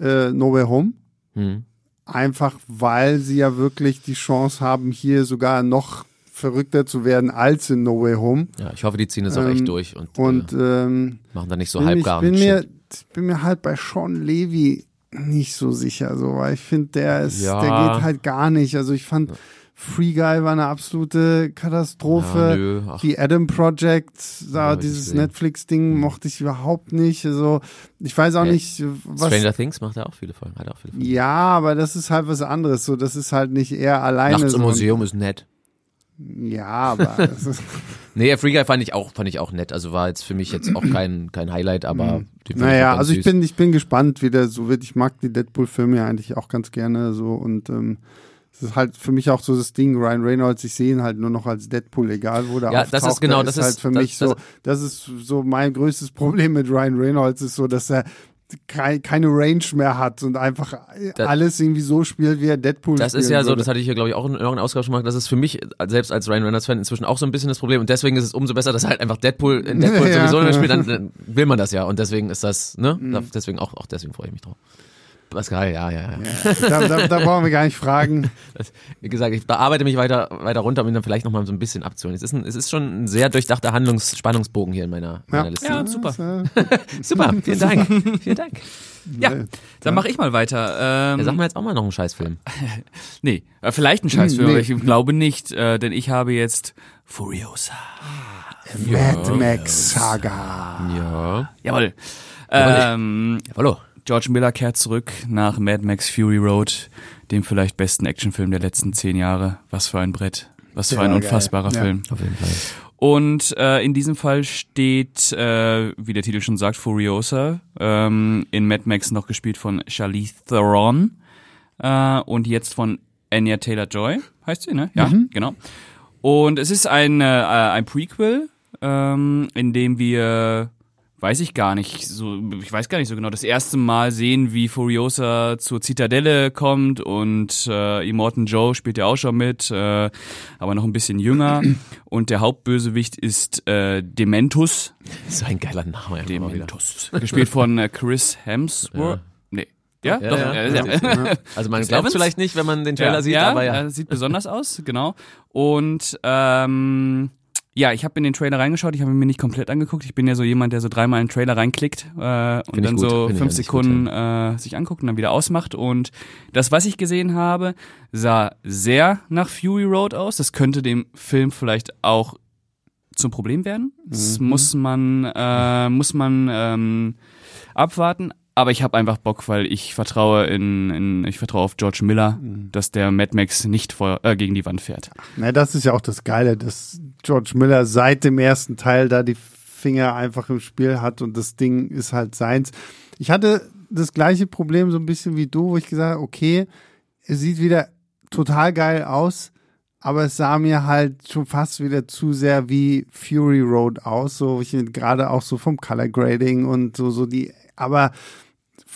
äh, No Way Home. Hm. Einfach weil sie ja wirklich die Chance haben, hier sogar noch verrückter zu werden als in No Way Home. Ja, ich hoffe, die ziehen das auch Ähm, echt durch und, Und äh, ähm, machen da nicht so bin, ich halbgaren bin mir, ich bin mir halt bei Sean Levy nicht so sicher, so, weil ich finde, der ist, Ja. der geht halt gar nicht. Also ich fand Free Guy war eine absolute Katastrophe. Ja. Die Adam Project, ich dieses. Netflix-Ding mochte ich überhaupt nicht. Also ich weiß auch Ja. nicht, was. Stranger Things macht ja auch viele Folgen, hat auch viele Folgen. Ja, aber das ist halt was anderes. So, das ist halt nicht er alleine. Nachts im Museum ist nett. Ja, aber <laughs> das Nee, Free Guy fand ich auch, fand ich auch nett. Also war jetzt für mich jetzt auch kein, kein Highlight, aber ich auch naja, ganz also ich süß. bin, ich bin gespannt, wie der so wird. Ich mag die Deadpool-Filme ja eigentlich auch ganz gerne so und ähm, es ist halt für mich auch so das Ding, Ryan Reynolds, ich sehe ihn halt nur noch als Deadpool, egal wo der Ja, auftaucht. das ist genau, das ist halt für das- mich so, das ist so mein größtes Problem mit Ryan Reynolds, ist so, dass er keine Range mehr hat und einfach Das- alles irgendwie so spielt, wie er Deadpool Das ist ja so, würde. das hatte ich hier, glaube ich, auch in irgendeiner Ausgabe schon gemacht. Das ist für mich, äh, selbst als Ryan Reynolds-Fan, inzwischen auch so ein bisschen das Problem. Und deswegen ist es umso besser, dass er halt einfach Deadpool in <laughs> Deadpool Ja. sowieso nicht mehr spielt. Dann, dann will man das ja. Und deswegen ist das, ne? Mhm. Deswegen auch, auch deswegen freue ich mich drauf. Pascal, ja, ja, ja. da, da, da brauchen wir gar nicht fragen. <laughs> Das, wie gesagt, ich bearbeite mich weiter, weiter runter, um ihn dann vielleicht nochmal so ein bisschen abzuholen. Es ist, ein, es ist schon ein sehr durchdachter Handlungsspannungsbogen hier in meiner, meiner Liste. Ja, super. <laughs> Super, vielen Dank. vielen Dank. <laughs> Ja, dann mache ich mal weiter. Ähm, Ja, sag mal jetzt auch mal noch einen Scheißfilm. Nee, äh, vielleicht ein Scheißfilm, Nee. aber ich glaube nicht, äh, denn ich habe jetzt Furiosa. Mad Max Saga. Ja. Jawohl. Ähm, Hallo. George Miller kehrt zurück nach Mad Max Fury Road, dem vielleicht besten Actionfilm der letzten zehn Jahre. Was für ein Brett. Was für Ja, ein geil. unfassbarer Ja. Film. Auf jeden Fall. Und äh, in diesem Fall steht, äh, wie der Titel schon sagt, Furiosa. Ähm, in Mad Max noch gespielt von Charlize Theron. Äh, und jetzt von Anya Taylor-Joy. Heißt sie, ne? Ja, genau. Und es ist ein, äh, ein Prequel, ähm, in dem wir, weiß ich gar nicht, so, ich weiß gar nicht so genau, das erste Mal sehen, wie Furiosa zur Zitadelle kommt und äh, Immortan Joe spielt ja auch schon mit, äh, aber noch ein bisschen jünger. <clears throat> Und der Hauptbösewicht ist äh, Dementus. So ein geiler Name. Dementus. Gespielt von äh, Chris Hemsworth. Nee. Ja, Ja, doch. ja, ja. ja. Also man glaubt Evans? vielleicht nicht, wenn man den Trailer sieht, ja, aber ja. sieht besonders aus, genau. Und ähm, ja, ich habe in den Trailer reingeschaut, ich habe ihn mir nicht komplett angeguckt. Ich bin ja so jemand, der so dreimal in den Trailer reinklickt äh, und dann gut, so fünf Sekunden äh, sich anguckt und dann wieder ausmacht. Und das, was ich gesehen habe, sah sehr nach Fury Road aus. Das könnte dem Film vielleicht auch zum Problem werden. Das Mhm. muss man, äh, muss man ähm, abwarten. Aber ich habe einfach Bock, weil ich vertraue in, in ich vertraue auf George Miller, Mhm. dass der Mad Max nicht vor, äh, gegen die Wand fährt. Na, das ist ja auch das Geile, dass George Miller seit dem ersten Teil da die Finger einfach im Spiel hat und das Ding ist halt seins. Ich hatte das gleiche Problem so ein bisschen wie du, wo ich gesagt habe, okay, es sieht wieder total geil aus, aber es sah mir halt schon fast wieder zu sehr wie Fury Road aus, so ich gerade auch so vom Color Grading und so so die, aber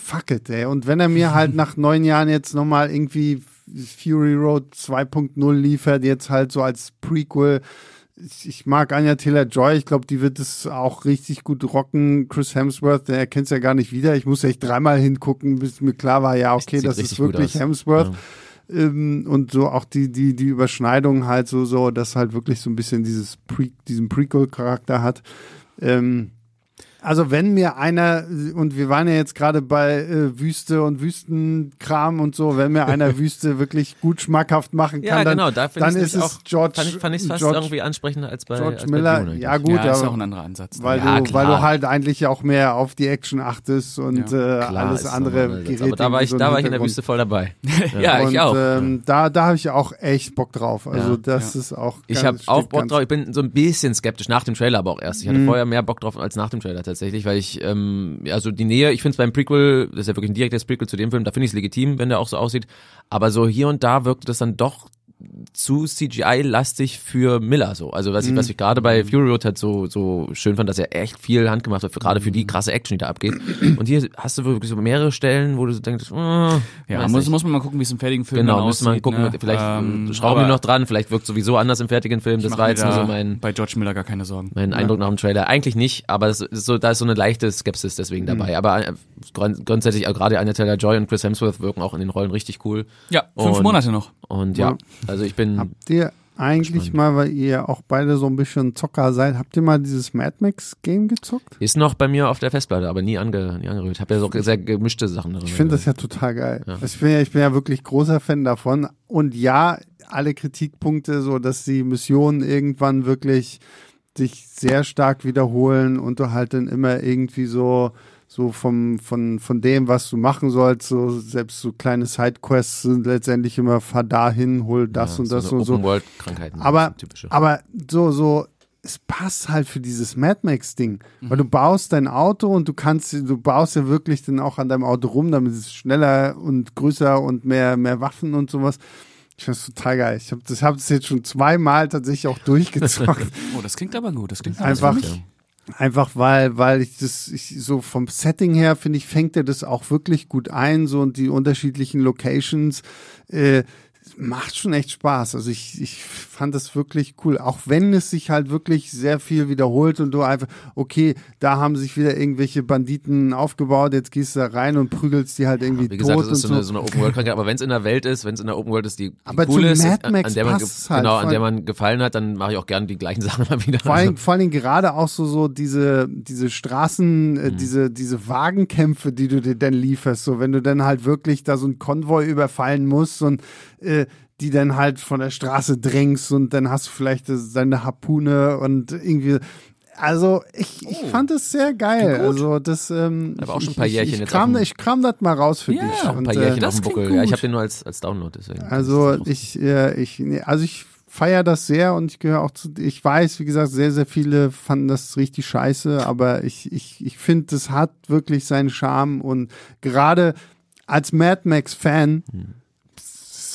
fuck it, ey. Und wenn er mir <laughs> halt nach neun Jahren jetzt nochmal irgendwie Fury Road 2.0 liefert, jetzt halt so als Prequel. Ich, ich mag Anya Taylor-Joy, ich glaube, die wird es auch richtig gut rocken. Chris Hemsworth, der erkennt es ja gar nicht wieder. Ich muss echt dreimal hingucken, bis mir klar war, ja, okay, das ist wirklich. Hemsworth. Ja. Ähm, und so auch die, die, die Überschneidung halt so, so, dass halt wirklich so ein bisschen dieses Pre, diesen Prequel-Charakter hat. Ähm, also wenn mir einer, und wir waren ja jetzt gerade bei äh, Wüste und Wüstenkram und so, wenn mir einer <laughs> Wüste wirklich gut schmackhaft machen kann, Ja, dann, genau, da dann ist es auch, George, fand ich, fand ich fast George, irgendwie ansprechender als bei, George als Miller. bei Dune Ja gut, ja, ist aber auch ein anderer Ansatz. weil, Ja, du, weil du halt eigentlich auch mehr auf die Action achtest und äh, Klar, alles ist andere gerät Aber da war ich, so da war ich in der. Wüste voll dabei. <laughs> ja, und, ich auch. Ähm, da da habe ich auch echt Bock drauf. Also Ja. das ist auch. Ich habe auch Bock drauf. Ich bin so ein bisschen skeptisch nach dem Trailer, aber auch erst. Ich hatte Mhm. vorher mehr Bock drauf als nach dem Trailer tatsächlich, weil ich ähm, also die Nähe. Ich finde es beim Prequel, das ist ja wirklich ein direktes Prequel zu dem Film. Da finde ich es legitim, wenn der auch so aussieht. Aber so hier und da wirkte das dann doch zu CGI-lastig für Miller so. Also was ich, was ich gerade bei Fury Road halt so, so schön fand, dass er echt viel handgemacht hat, für, gerade für die krasse Action, die da abgeht. Und hier hast du wirklich so mehrere Stellen, wo du so denkst, äh, ja, muss, nicht. muss man mal gucken, wie es im fertigen Film Genau, wir aussieht. gucken, ne? vielleicht Ähm, äh, schrauben die noch dran, vielleicht wirkt sowieso anders im fertigen Film. Das war jetzt nur so mein, bei George Miller gar keine Sorgen. mein Eindruck nach dem Trailer. Eigentlich nicht, aber es ist so, da ist so eine leichte Skepsis deswegen dabei. Aber äh, grund- grundsätzlich, auch gerade Anya Taylor-Joy und Chris Hemsworth wirken auch in den Rollen richtig cool. Ja, fünf Und- Monate noch. Und ja, Ja. Also ich bin, Habt ihr eigentlich Spannend. mal, weil ihr auch beide so ein bisschen Zocker seid, habt ihr mal dieses Mad Max Game gezockt? ist noch bei mir auf der Festplatte, aber nie, ange, nie angerührt. Habe ja so sehr gemischte Sachen drin. Ich finde das ja total geil. Ja. Ich, bin ja, ich bin ja wirklich großer Fan davon. Und ja, alle Kritikpunkte, so dass die Missionen irgendwann wirklich sich sehr stark wiederholen und du halt dann immer irgendwie so so vom von von dem was du machen sollst so selbst so kleine Sidequests sind letztendlich immer fahr dahin hol das und das so und so Open World Krankheiten. aber, aber so, so, es passt halt für dieses Mad Max-Ding. Weil du baust dein Auto und du kannst, du baust ja wirklich dann auch an deinem Auto rum, damit es schneller und größer und mehr, mehr Waffen und sowas. Ich finde das total geil. Ich habe das, hab das jetzt schon zweimal tatsächlich auch <laughs> durchgezockt. Oh, das klingt aber gut. Das klingt Einfach, gut. Einfach weil, weil ich das, ich, so vom Setting her finde ich, fängt er das auch wirklich gut ein, so und die unterschiedlichen Locations, äh, macht schon echt Spaß. Also ich, ich fand das wirklich cool. Auch wenn es sich halt wirklich sehr viel wiederholt und du einfach, okay, da haben sich wieder irgendwelche Banditen aufgebaut, jetzt gehst du da rein und prügelst die halt irgendwie Wie gesagt, tot das ist so eine, so eine Open World Krankheit, aber wenn es in der Welt ist, wenn es in der Open World ist, die, die Aber cool zu ist, Mad an- Max an der man halt genau, an der man gefallen hat, dann mache ich auch gern die gleichen <laughs> Sachen mal wieder. Vor allem, vor allem gerade auch so, so diese, diese Straßen, Mhm. äh, diese, diese Wagenkämpfe, die du dir dann lieferst, so wenn du dann halt wirklich da so ein Konvoi überfallen musst und äh, die dann halt von der Straße drängst und dann hast du vielleicht seine Harpune und irgendwie. Also ich, ich fand es sehr geil. Also das ähm, Aber auch ich- schon ein paar ich, Jährchen ich, jetzt kram, auf dem- ich kram das mal raus für Ja, dich. auch ein paar Und, Jährchen äh, auf dem das Buckel. Ja, ich habe den nur als, als Download. Deswegen. also ich, äh, ich, nee, also ich feiere das sehr und ich gehöre auch zu, ich weiß, wie gesagt, sehr, sehr viele fanden das richtig scheiße, aber ich, ich, ich finde, das hat wirklich seinen Charme und gerade als Mad Max Fan,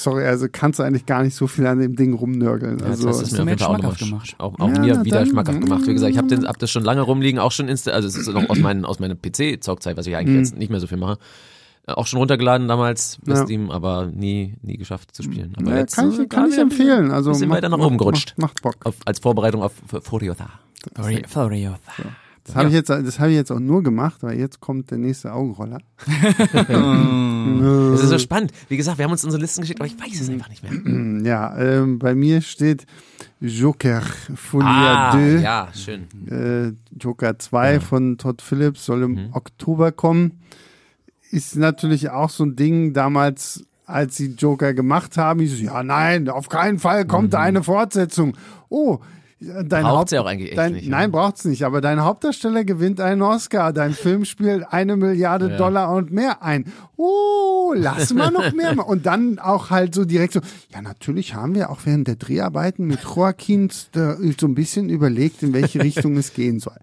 sorry, also kannst du eigentlich gar nicht so viel an dem Ding rumnörgeln. Ja, Also, das du mir auf jeden Fall auch, nochmal gemacht. auch, auch Ja, mir wieder dann. schmackhaft gemacht. Wie gesagt, ich habe hab das schon lange rumliegen, auch schon insta also es ist noch aus, <clears throat> meinen, aus meiner PC-Zockzeit, was ich eigentlich Mhm. jetzt nicht mehr so viel mache. Äh, Auch schon runtergeladen damals bei Ja. Steam, aber nie, nie geschafft zu spielen. Aber ja, jetzt kann äh, ich, kann gerade ich empfehlen. Also bisschen macht- weiter nach oben gerutscht. Macht, macht Bock. Auf, als Vorbereitung auf Furiotha. Furiosa. Das habe ich jetzt, das habe ich jetzt auch nur gemacht, weil jetzt kommt der nächste Augenroller. <laughs> <laughs> Das ist so spannend. Wie gesagt, wir haben uns unsere Listen geschickt, aber ich weiß es einfach nicht mehr. <clears throat> Ja, ähm, bei mir steht Joker Folie Ah, 2. ja, schön. äh, Joker 2 von Todd Phillips soll im Mhm. Oktober kommen. Ist natürlich auch so ein Ding damals, als sie Joker gemacht haben, hieß es, ja nein, auf keinen Fall kommt Mhm. da eine Fortsetzung. Oh, Dein Haupt, ja auch eigentlich echt dein, nicht, Nein, ja. braucht's nicht. Aber dein Hauptdarsteller gewinnt einen Oscar. Dein Film spielt eine Milliarde Ja. Dollar und mehr ein. Oh, lass mal noch mehr. machen. Und dann auch halt so direkt so, ja, natürlich haben wir auch während der Dreharbeiten mit Joaquin da so ein bisschen überlegt, in welche Richtung es gehen soll.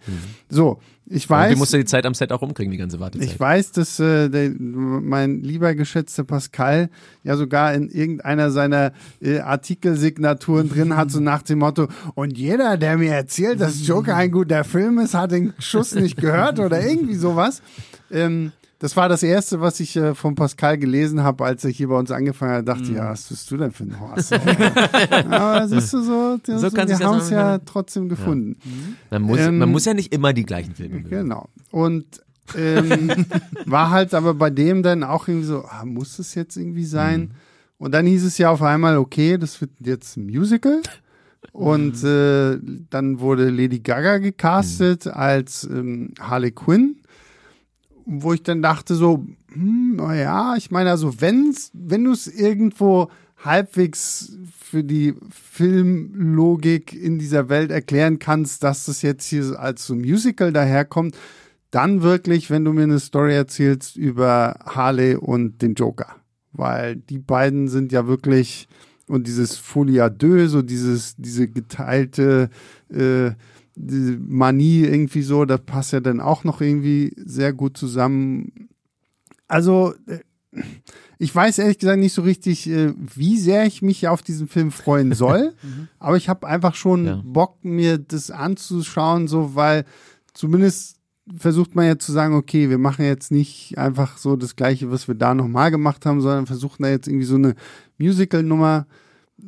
So, ich Und weiß. wie musst du die Zeit am Set auch rumkriegen, die ganze Wartezeit? Ich weiß, dass äh, der, mein lieber geschätzter Pascal ja sogar in irgendeiner seiner äh, Artikelsignaturen drin hat, so nach dem Motto, und jeder, der mir erzählt, dass Joker ein guter Film ist, hat den Schuss nicht gehört oder irgendwie sowas. Ähm, das war das Erste, was ich äh, von Pascal gelesen habe, als er hier bei uns angefangen hat. dachte ich, ja, was bist du denn für ein Horst? <laughs> Aber siehst du so, so, So wir haben es ja trotzdem gefunden. man, muss, ähm, man muss ja nicht immer die gleichen Filme mögen. Genau. Und ähm, <laughs> war halt aber bei dem dann auch irgendwie so, ah, muss es jetzt irgendwie sein? Und dann hieß es ja auf einmal, okay, das wird jetzt ein Musical. Und äh, dann wurde Lady Gaga gecastet als ähm, Harley Quinn, wo ich dann dachte so, hm, naja, ich meine also, wenn's, wenn du es irgendwo halbwegs für die Filmlogik in dieser Welt erklären kannst, dass das jetzt hier als so Musical daherkommt, dann wirklich, wenn du mir eine Story erzählst über Harley und den Joker. Weil die beiden sind ja wirklich, und dieses Folie à deux, so dieses, diese geteilte äh, Manie irgendwie so, das passt ja dann auch noch irgendwie sehr gut zusammen. Also, äh, ich weiß ehrlich gesagt nicht so richtig, äh, wie sehr ich mich auf diesen Film freuen <laughs> soll, aber ich habe einfach schon Ja. Bock, mir das anzuschauen, so weil zumindest versucht man ja zu sagen, okay, wir machen jetzt nicht einfach so das Gleiche, was wir da nochmal gemacht haben, sondern versuchen da jetzt irgendwie so eine Musical-Nummer.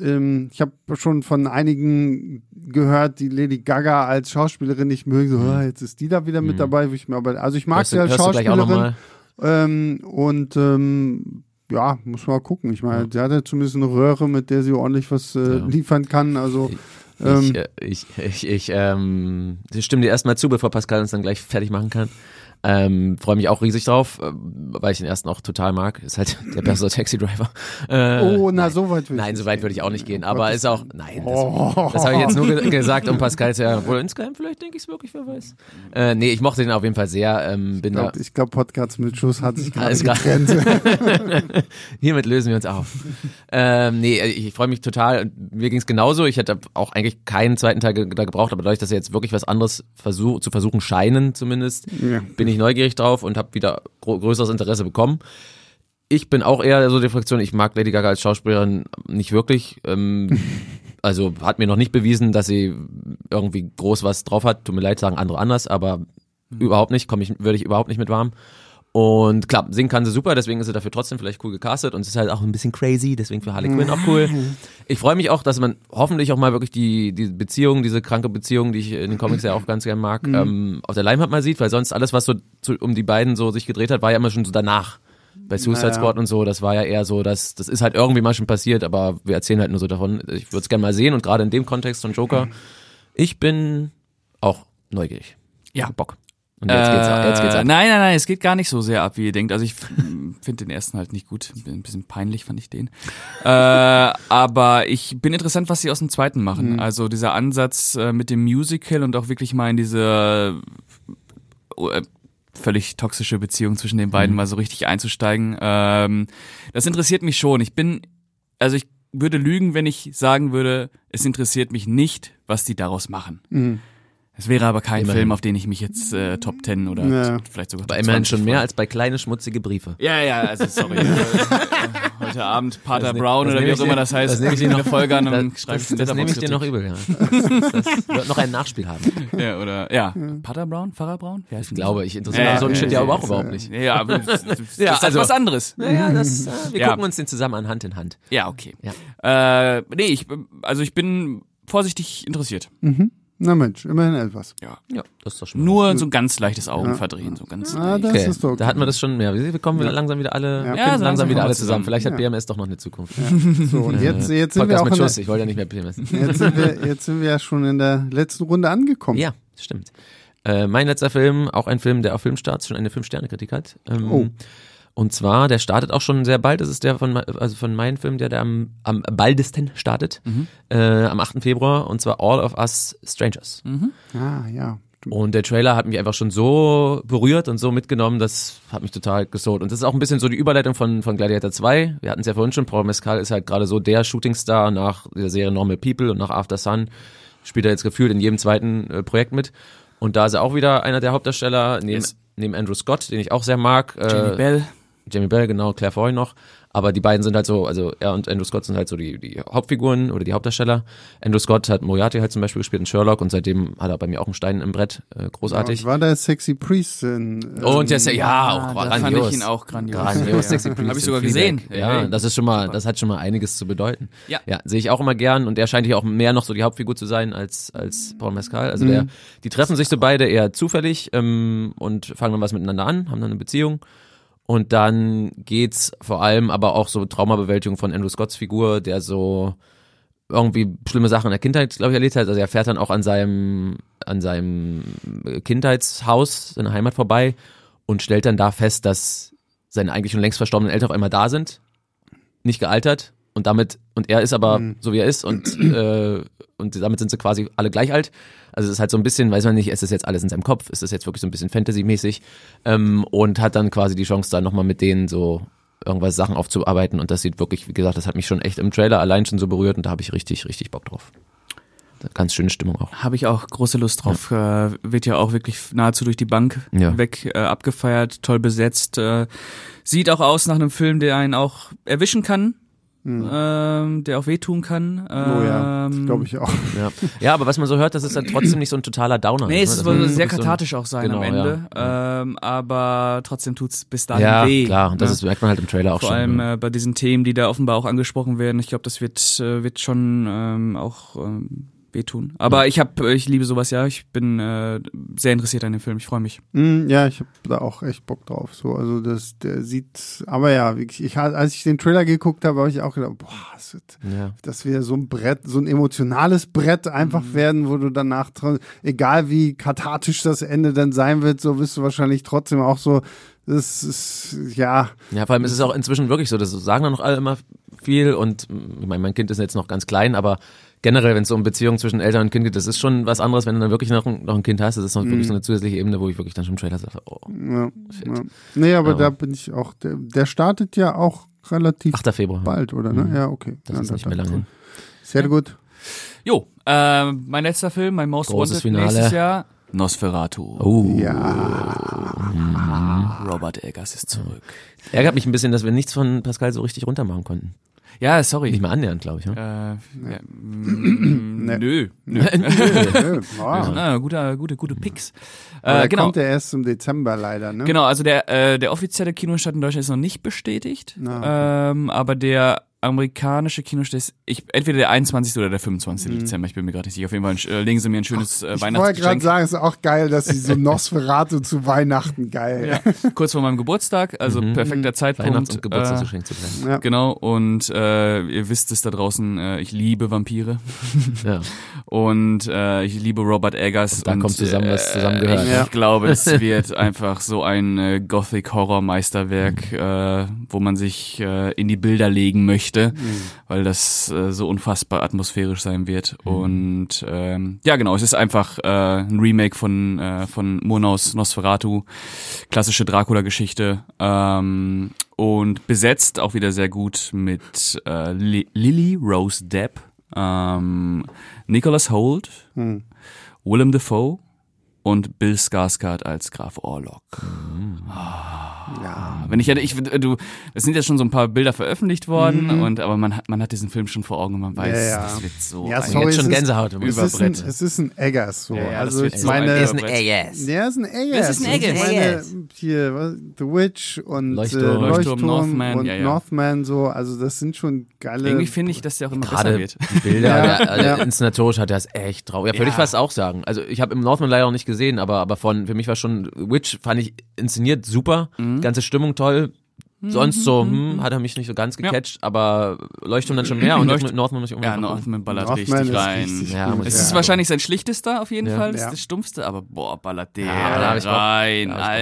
Ähm, ich habe schon von einigen gehört, die Lady Gaga als Schauspielerin nicht mögen, so, ah, jetzt ist die da wieder mit dabei, wo ich mir aber, also ich mag Mhm. Hörst sie als Schauspielerin. Ähm, und ähm, ja, muss mal gucken. Ich meine, sie hat ja zumindest eine Röhre, mit der sie ordentlich was äh, Ja. liefern kann. Also Ich, ähm, äh, ich, ich, ich, ähm, ich stimme dir erstmal zu, bevor Pascal uns dann gleich fertig machen kann. Ähm, Freue mich auch riesig drauf, äh, weil ich den ersten auch total mag. Ist halt der bessere Taxi Driver. Äh, oh, na, so weit will ich Nein, so weit würde ich auch nicht gehen. Aber ist auch, nein, das, Oh. das habe ich jetzt nur ge gesagt, um Pascal zu ja, wohl insgeheim vielleicht denke ich es wirklich, wer weiß. Äh, nee, ich mochte den auf jeden Fall sehr. Ähm, bin Ich glaube, glaub, Podcast mit Schuss hat sich gerade getrennt. <laughs> Hiermit lösen wir uns auf. ähm, nee, ich, ich freue mich total. Mir ging es genauso. Ich hätte auch eigentlich keinen zweiten Teil ge da gebraucht, aber dadurch, dass sie jetzt wirklich was anderes versuch, zu versuchen scheinen, zumindest, Ja. bin ich neugierig drauf und habe wieder größeres Interesse bekommen. Ich bin auch eher so die Fraktion, ich mag Lady Gaga als Schauspielerin nicht wirklich. Ähm, <laughs> also hat mir noch nicht bewiesen, dass sie irgendwie groß was drauf hat. Tut mir leid, sagen andere anders, aber überhaupt nicht, komme ich, würde ich überhaupt nicht mit warm. Und klar, singen kann sie super, deswegen ist sie dafür trotzdem vielleicht cool gecastet und es ist halt auch ein bisschen crazy, deswegen für Harley Quinn auch cool. <laughs> Ich freue mich auch, dass man hoffentlich auch mal wirklich die, die Beziehung, diese kranke Beziehung, die ich in den Comics ja auch ganz gern mag, ähm, auf der Leinwand mal sieht, weil sonst alles, was so zu, um die beiden so sich gedreht hat, war ja immer schon so danach. Bei Suicide Naja. Squad und so, das war ja eher so, dass das ist halt irgendwie mal schon passiert, aber wir erzählen halt nur so davon. Ich würde es gerne mal sehen und gerade in dem Kontext von Joker, ich bin auch neugierig. Ja. Bock. Und jetzt geht's ab. Jetzt geht's Äh, ab. Nein, nein, nein, es geht gar nicht so sehr ab, wie ihr denkt. Also ich finde den ersten halt nicht gut. Ein bisschen peinlich fand ich den. äh, aber ich bin interessant, was sie aus dem zweiten machen. Also dieser Ansatz äh, mit dem Musical und auch wirklich mal in diese äh, völlig toxische Beziehung zwischen den beiden mal so richtig einzusteigen. Ähm, das interessiert mich schon. Ich bin, also ich würde lügen, wenn ich sagen würde, es interessiert mich nicht, was die daraus machen. Mhm. Es wäre aber kein Immerhin. Film, auf den ich mich jetzt äh, Top 10 oder Ja. vielleicht sogar Aber Top immerhin 20 schon mehr als bei kleine schmutzige Briefe. Ja, ja, also sorry. <laughs> Äh, Heute Abend Pater Das ne- Brown das oder wie auch ich immer das heißt. das nehme ich dir noch- Folge an und schreibe das, das nehme ich dir noch übel, ja. Das, das wird noch ein Nachspiel haben. Ja, oder, ja. Pater Brown? Pfarrer Brown? Wie heißt Ich glaube, ich interessiere Ja, mich für so einen ja, Shit ja, ja aber auch ja, überhaupt nicht. Ja, aber <laughs> das, das, das Ja, ist also- was anderes. Naja, das, <laughs> äh, wir Ja. gucken uns den zusammen an Hand in Hand. Ja, okay. Ja. Äh, nee, ich, also ich bin vorsichtig interessiert. Na Mensch, immerhin etwas. Ja. Ja, das ist doch schon mal Nur so ein ganz leichtes Augenverdrehen, so ganz Ah, leicht. das Okay, ist doch okay. da hatten wir das schon mehr. Wir kommen wieder langsam wieder alle, Ja, ja, langsam langsam wieder kommen alle wir zusammen. zusammen. Vielleicht hat. BMS doch noch eine Zukunft. So, und jetzt, jetzt sind wir Podcast auch mit in der, Schuss. Ich wollte ja nicht mehr BMS. jetzt sind wir, jetzt sind wir ja schon in der letzten Runde angekommen. Ja, stimmt. Äh, mein letzter Film, auch ein Film, der auf Filmstarts schon eine Fünf-Sterne-Kritik hat. Ähm, Oh. Und zwar, der startet auch schon sehr bald. Das ist der von, also von meinem Film, der, der am, am baldesten startet. Äh, am 8. Februar. Und zwar All of Us Strangers. Ah, ja. Und der Trailer hat mich einfach schon so berührt und so mitgenommen, das hat mich total gesold. Und das ist auch ein bisschen so die Überleitung von, von Gladiator 2. Wir hatten es ja vorhin schon, Paul Mescal ist halt gerade so der Shootingstar nach der Serie Normal People und nach After Sun. Spielt er jetzt gefühlt in jedem zweiten äh, Projekt mit. Und da ist er auch wieder einer der Hauptdarsteller, neben, Yes. neben Andrew Scott, den ich auch sehr mag. Äh, Jamie Bell. Jamie Bell, genau, Claire Foy noch. Aber die beiden sind halt so, also er und Andrew Scott sind halt so die, die Hauptfiguren oder die Hauptdarsteller. Andrew Scott hat Moriarty halt zum Beispiel gespielt in Sherlock und seitdem hat er bei mir auch einen Stein im Brett. Äh, großartig. War der Sexy Priest in. ähm, und der ist ja, ja, auch da grandios. fand ich ihn auch grandios. Grandios, Ja. Sexy Priest Hab ich sogar gesehen. Ja, Hey. das ist schon mal, das hat schon mal einiges zu bedeuten. Ja. Ja, sehe ich auch immer gern und er scheint hier auch mehr noch so die Hauptfigur zu sein als, als Paul Mescal. Also Mhm. der, die treffen sich so beide eher zufällig ähm, und fangen dann was miteinander an, haben dann eine Beziehung. Und dann geht's vor allem aber auch so Traumabewältigung von Andrew Scotts Figur, der so irgendwie schlimme Sachen in der Kindheit, glaube ich, erlebt hat. Also er fährt dann auch an seinem, an seinem Kindheitshaus, seiner Heimat vorbei und stellt dann da fest, dass seine eigentlich schon längst verstorbenen Eltern auf einmal da sind, nicht gealtert und damit, und er ist aber so wie er ist und, <clears throat> äh, und damit sind sie quasi alle gleich alt. Also es ist halt so ein bisschen, weiß man nicht, ist das jetzt alles in seinem Kopf, ist das jetzt wirklich so ein bisschen Fantasy-mäßig ähm, und hat dann quasi die Chance, da nochmal mit denen so irgendwas Sachen aufzuarbeiten und das sieht wirklich, wie gesagt, das hat mich schon echt im Trailer allein schon so berührt und da habe ich richtig, richtig Bock drauf. Ganz schöne Stimmung auch. Habe ich auch große Lust drauf. Äh, wird ja auch wirklich nahezu durch die Bank Ja. weg äh, abgefeiert, toll besetzt. Äh, sieht auch aus nach einem Film, der einen auch erwischen kann, ähm, der auch wehtun kann. Hm. Oh ja, Ähm, glaube ich auch. Ja. ja, aber was man so hört, das ist dann trotzdem nicht so ein totaler Downer. Nee, es ne? ist sehr wirklich so ein- kathartisch auch sein Genau, am Ende, ähm, aber trotzdem tut's bis dahin Ja, weh. klar, und das ne? ist, merkt man halt im Trailer auch Vor schon. allem ja. äh, bei diesen Themen, die da offenbar auch angesprochen werden. Ich glaube, das wird äh, wird schon ähm, auch ähm, wehtun. Aber ich habe, ich liebe sowas ja. Ich bin äh, sehr interessiert an dem Film. Ich freue mich. Mm, ja, ich habe da auch echt Bock drauf. So, also das, der sieht, aber ja, wirklich, ich, als ich den Trailer geguckt habe, habe ich auch gedacht, boah, das wird, ja. das wird so ein Brett, so ein emotionales Brett einfach Mhm. werden, wo du danach, egal wie kathartisch das Ende dann sein wird, so wirst du wahrscheinlich trotzdem auch so, das ist, ja, Ja, vor allem ist es auch inzwischen wirklich so, das sagen dann noch alle immer viel und ich meine, mein Kind ist jetzt noch ganz klein, aber generell, wenn es so um Beziehungen zwischen Eltern und Kind geht, das ist schon was anderes, wenn du dann wirklich noch ein, noch ein Kind hast, das ist noch wirklich so eine zusätzliche Ebene, wo ich wirklich dann schon im Trailer sage, oh, ja, ja. Nee, aber Aber- da bin ich auch, der, der startet ja auch relativ 8. Februar. bald, oder ne? Ja, okay. Das ja, ist nicht mehr da- lange hin. Sehr gut. Jo, äh, mein letzter Film, mein Most Großes Wanted Finale. nächstes Jahr. Nosferatu. Oh. Robert Eggers ist zurück. Ärgert mich ein bisschen, dass wir nichts von Pascal so richtig runter machen konnten. Ja, sorry. Nicht mal annähernd, glaube ich. Äh, Ne? ja, mm, <clears throat> Nee. Nö. Nö. Nö, <laughs> wow. Ah, guter, gute, gute Picks. Aber Äh, der genau. kommt ja erst im Dezember leider, ne? Genau, also der, äh, der offizielle Kinostart in Deutschland ist noch nicht bestätigt, ähm, aber der amerikanische Kinostart ist ich, entweder der 21. oder der 25. Dezember, ich bin mir gerade nicht sicher. Auf jeden Fall äh, legen sie mir ein schönes äh, Ich wollte gerade Weihnachtsgeschenk. sagen, es ist auch geil, dass sie so Nosferatu zu Weihnachten geil. Ja, kurz vor meinem Geburtstag, also perfekter Zeitpunkt. Weihnachts- und äh, Geburtstagsgeschenk zu planen. Ja. Genau, und äh, ihr wisst es da draußen, äh, ich liebe Vampire <laughs> Ja. und äh, ich liebe Robert Eggers. Und da kommt zusammen, was äh, zusammengehört. Ich Ja. glaube, es <laughs> wird einfach so ein äh, Gothic-Horror-Meisterwerk, Mhm. äh, wo man sich äh, in die Bilder legen möchte, Mhm. weil das äh, so unfassbar atmosphärisch sein wird. Mhm. Und ähm, ja, genau, es ist einfach äh, ein Remake von, äh, von Murnaus Nosferatu, klassische Dracula-Geschichte. Ähm, und besetzt auch wieder sehr gut mit äh, Li Lily Rose Depp, ähm, Nicholas Holt, Hm. Willem Dafoe und Bill Skarsgård als Graf Orlok. Ja. Wenn ich hätte, ich du, es sind ja schon so ein paar Bilder veröffentlicht worden und aber man hat man hat diesen Film schon vor Augen und man weiß, Mhm. Ja, ja. das wird so. Ja, ein- sorry, Jetzt schon es ist- Gänsehaut. Es ist, ein, Überbrett. es ist ein Eggers so. Ja, ja, also ich so ein meine, Überbrett. Ass. der ist ein Eggers. Es ist ein Ich Eggers. meine, Eggers. hier, was, The Witch und Leuchtturm. Äh, Leuchtturm, Leuchtturm, Northman, und ja, ja. Northman so. Also das sind schon geile. Irgendwie finde ich, dass der auch immer besser Gerade wird. die Bilder, <laughs> Ja, ja, also ja. inszenatorisch hat er es echt drauf. Ja, würde ich Ja. fast auch sagen. Also ich habe im Northman leider noch nicht gesehen, aber aber von für mich war schon Witch fand ich inszeniert super, Mhm. Ganze Stimmung toll, sonst so, hm, hat er mich nicht so ganz gecatcht, aber Leuchtturm dann schon mehr und <clears throat> Leucht- Northman muss ich Ja, unbedingt noch gucken. Northman ballert Northman richtig ist rein. richtig Ja, Es ist wahrscheinlich sein schlichtester auf jeden Ja. Fall, das Ja. ist das stumpfste, aber boah, ballert der Ja, da hab ich Bock. rein, Alter.